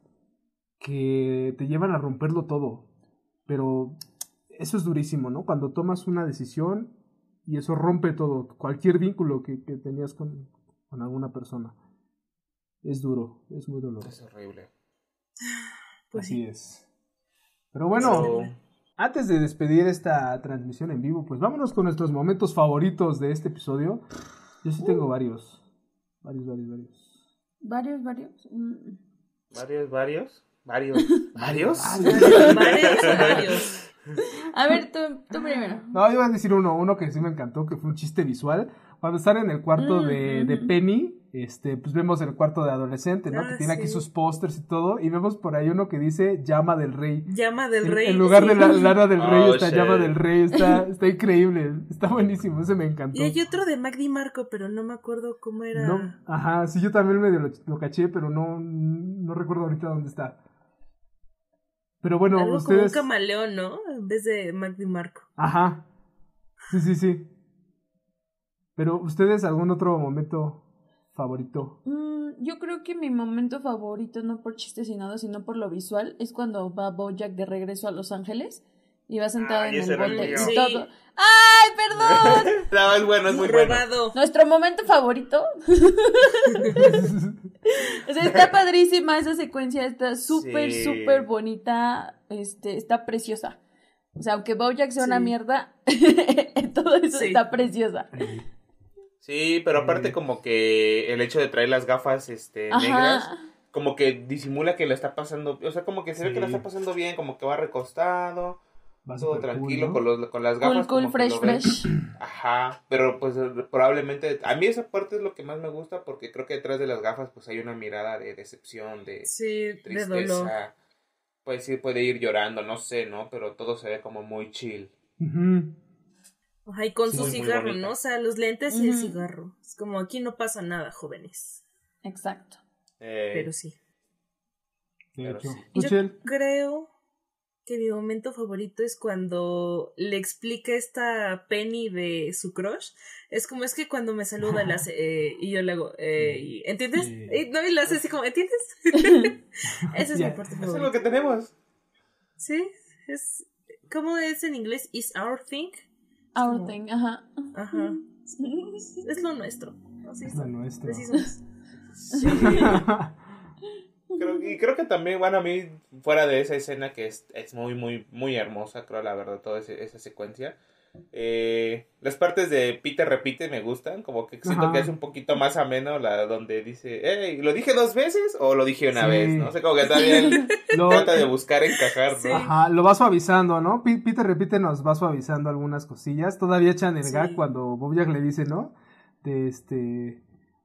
que te llevan a romperlo todo, pero eso es durísimo, ¿no? Cuando tomas una decisión y eso rompe todo, cualquier vínculo que, que tenías con, con alguna persona. Es duro, es muy doloroso. Es horrible. Pues Así sí. es. Pero bueno, antes de despedir esta transmisión en vivo, pues vámonos con nuestros momentos favoritos de este episodio. Yo sí tengo varios. Varios, varios, varios. Varios, varios. Mm. ¿Varios, varios? ¿Varios? <laughs> ¿Varios? Varios, varios. A ver, tú, tú primero. No, yo iba a decir uno, uno que sí me encantó, que fue un chiste visual. Cuando están en el cuarto Mm, de, de ujú. Penny, este, pues vemos el cuarto de adolescente, ¿no? Ah, que tiene aquí sus pósters y todo. Y vemos por ahí uno que dice llama del rey. Llama del En- rey. En lugar de la Lara del Rey, Oh, está shit. llama del rey. Está, está increíble. Está buenísimo. Ese me encantó. Y hay otro de Magdi Marco, pero no me acuerdo cómo era. No, ajá, sí, yo también medio lo, lo caché, pero no, no recuerdo ahorita dónde está. Pero bueno, Algo ustedes. como un camaleón, ¿no? En vez de Magdi Marco. Ajá. Sí, sí, sí. Pero ustedes, algún otro momento favorito. Mm, yo creo que mi momento favorito, no por chistes y nada, sino por lo visual, es cuando va Bojack de regreso a Los Ángeles y va sentado Ay, en el bote Sí. todo. ¡Ay, perdón! <laughs> No, es bueno, es muy bueno. Nuestro momento favorito. <laughs> o sea, está padrísima esa secuencia, está súper, Sí. súper bonita, este, está preciosa. O sea, aunque Bojack sea una mierda, <laughs> todo eso Sí. está preciosa. Sí, pero aparte como que el hecho de traer las gafas este, Ajá. negras, como que disimula que la está pasando, o sea, como que se ve que la está pasando bien, como que va recostado, Va todo cool, tranquilo ¿no? con, los, con las Cool, gafas. cool, como que fresh, fresh. <clears throat> Ajá, pero pues eh, probablemente, a mí esa parte es lo que más me gusta porque creo que detrás de las gafas pues hay una mirada de decepción, de Sí, de tristeza. dolor. Pues sí, puede ir llorando, no sé, ¿no? Pero todo se ve como muy chill. Ajá, y con Sí, su cigarro. ¿no? O sea, los lentes y el cigarro. Es como aquí no pasa nada, jóvenes. Exacto. Eh, Pero sí. De Pero hecho. sí. Yo creo que mi momento favorito es cuando le explica esta Penny de su crush. Es como es que cuando me saluda eh, y yo le hago, eh, y- ¿entiendes? Sí. Y no, y lo hace así como, ¿entiendes? <laughs> Esa es Ya. mi parte Eso es lo que tenemos. Sí, es, ¿cómo es en inglés? Is our thing? Our como- thing, ajá. Ajá. Es lo nuestro. Así es. Así somos. Sí. <laughs> Creo, y creo que también, bueno, a mí, fuera de esa escena que es, es muy, muy, muy hermosa, creo, la verdad, toda ese- esa secuencia. Eh, las partes de Peter repite me gustan, como que siento Ajá. que es un poquito más ameno la donde dice, hey, ¿lo dije dos veces o lo dije una Sí. vez? No sé, como que todavía él <laughs> Lo- trata de buscar encajar, ¿no? Sí. Ajá, lo va suavizando, ¿no? Peter repite, nos va suavizando algunas cosillas. Todavía echan el Sí. gag cuando Bojack le dice, ¿no? De este.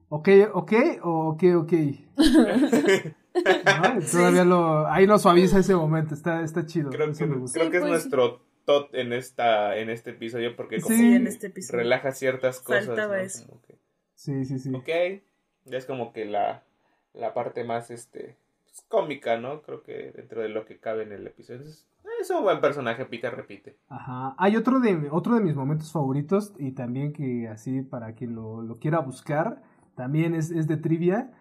Ok, ok, o ok, ok. <laughs> <laughs> Todavía lo. Ahí lo suaviza ese momento. Está, está chido. Creo eso que, me gusta. creo que es pues, nuestro Todd en esta en este episodio porque como Sí, en este episodio. relaja ciertas cosas. Faltaba ¿no? eso. Como que, Sí, sí, sí. ok, ya es como que la, la parte más este pues, cómica, ¿no? Creo que dentro de lo que cabe en el episodio. Entonces, es un buen personaje, pica, repite. Ajá. Hay otro de, otro de mis momentos favoritos y también que así para quien lo, lo quiera buscar, también es, es de trivia.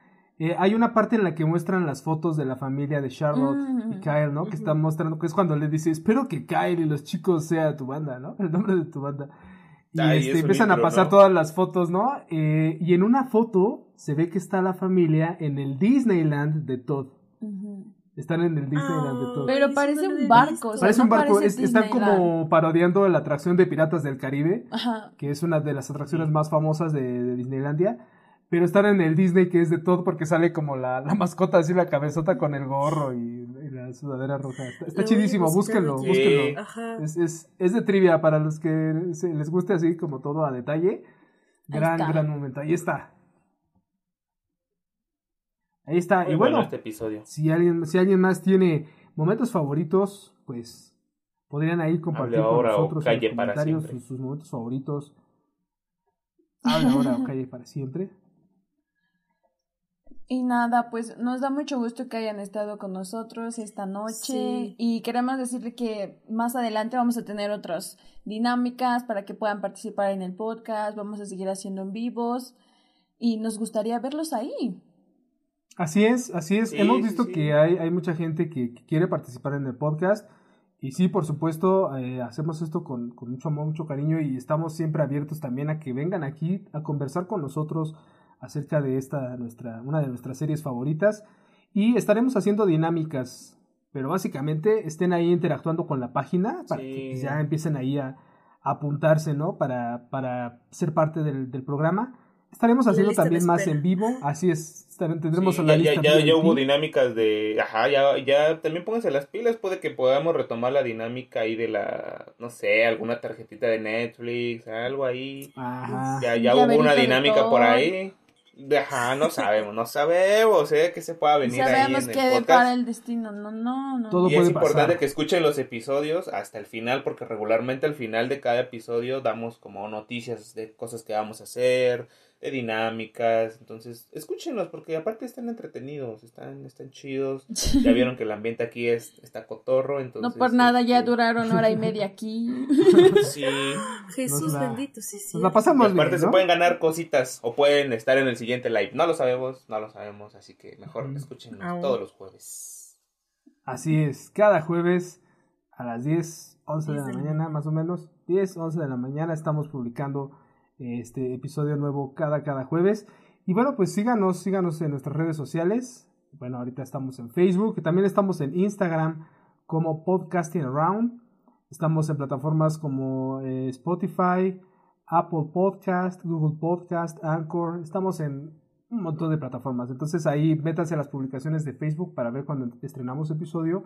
Eh, hay una parte en la que muestran las fotos de la familia de Charlotte y Mm. Kyle, ¿no? Que están mostrando, que es cuando le dice, espero que Kyle y los chicos sea tu banda, ¿no? El nombre de tu banda. Y Ay, este, empiezan a intro, pasar ¿no? todas las fotos, ¿no? Eh, y en una foto se ve que está la familia en el Disneyland de Todd. Ujú. Están en el Disneyland de Todd. Pero parece un barco, o sea, Parece no un barco, parece es- están como parodiando la atracción de Piratas del Caribe, Ajá. que es una de las atracciones más famosas de, de Disneylandia. Pero están en el Disney que es de todo porque sale como la, la mascota así, la cabezota con el gorro y, y la sudadera roja. Está, chidísimo, búsquenlo, aquí. búsquenlo. Ajá. Es, es, es de trivia para los que se- les guste así como todo a detalle. Gran, gran momento. Ahí está. Ahí está. Muy y bueno, bueno, este episodio. si alguien, si alguien más tiene momentos favoritos, pues podrían ahí compartir Hable con nosotros en los comentarios sus, sus momentos favoritos. Hable ahora o calle para siempre. Y nada, pues nos da mucho gusto que hayan estado con nosotros esta noche Sí. y queremos decirle que más adelante vamos a tener otras dinámicas para que puedan participar en el podcast, vamos a seguir haciendo en vivos y nos gustaría verlos ahí. Así es, así es. Sí, Hemos sí, visto sí. que hay, hay mucha gente que, que quiere participar en el podcast. Y sí, por supuesto, eh, hacemos esto con, con mucho amor, mucho cariño y estamos siempre abiertos también a que vengan aquí a conversar con nosotros acerca de esta, nuestra, una de nuestras series favoritas. Y estaremos haciendo dinámicas, pero básicamente estén ahí interactuando con la página para que Sí. pues, ya empiecen ahí a, a apuntarse, ¿no? Para, para ser parte del, del programa. Estaremos haciendo también más en vivo, así es, tendremos Sí, la ya, ya, lista ya, ya hubo dinámicas de. Ajá, ya, ya también pónganse las pilas. Puede que podamos retomar la dinámica ahí de la. No sé, alguna tarjetita de Netflix, algo ahí. Ajá. Ya, ya hubo una dinámica por ahí. Ajá, no sabemos, no sabemos, eh, que se pueda venir ahí Sabemos en que el podcast. depara el destino, no, no, no. Todo y es importante pasar. que escuchen los episodios hasta el final, porque regularmente al final de cada episodio damos como noticias de cosas que vamos a hacer, de dinámicas. Entonces, escúchenlos, porque aparte están entretenidos, están, están chidos. <laughs> Ya vieron que el ambiente aquí es, está cotorro, entonces. no por nada ya este, duraron hora y media aquí. <laughs> Sí. Jesús Nos la- bendito, sí, sí. Nos la pasamos Y aparte bien, se pueden ganar cositas o pueden estar en el siguiente live. No lo sabemos, no lo sabemos, así que mejor Aún. todos los jueves. Así es, cada jueves a las 10, 11 de la 10 de la mañana, más o menos, 10, 11 de la mañana estamos publicando este episodio nuevo cada, cada jueves. Y bueno, pues síganos, síganos en nuestras redes sociales. Bueno, ahorita estamos en Facebook, también estamos en Instagram como Podcasting Around. Estamos en plataformas como eh, Spotify, Apple Podcast, Google Podcast, Anchor. Estamos en un montón de plataformas. Entonces ahí métanse a las publicaciones de Facebook para ver cuando estrenamos episodio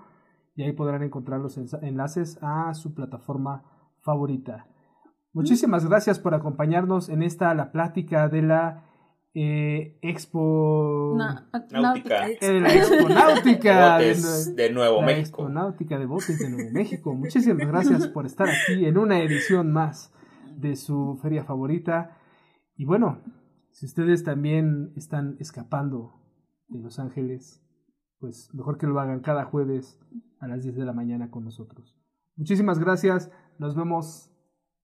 y ahí podrán encontrar los enlaces a su plataforma favorita. Muchísimas gracias por acompañarnos en esta la plática de la eh, Expo Na- Náutica. eh, la Expo Náutica de, Nuevo la México. Expo Náutica de Botes de Nuevo México. Muchísimas gracias por estar aquí en una edición más de su feria favorita. Y bueno, si ustedes también están escapando de Los Ángeles, pues mejor que lo hagan cada jueves a las 10 de la mañana con nosotros. Muchísimas gracias. Nos vemos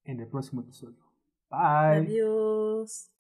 en el próximo episodio. Bye. Adiós.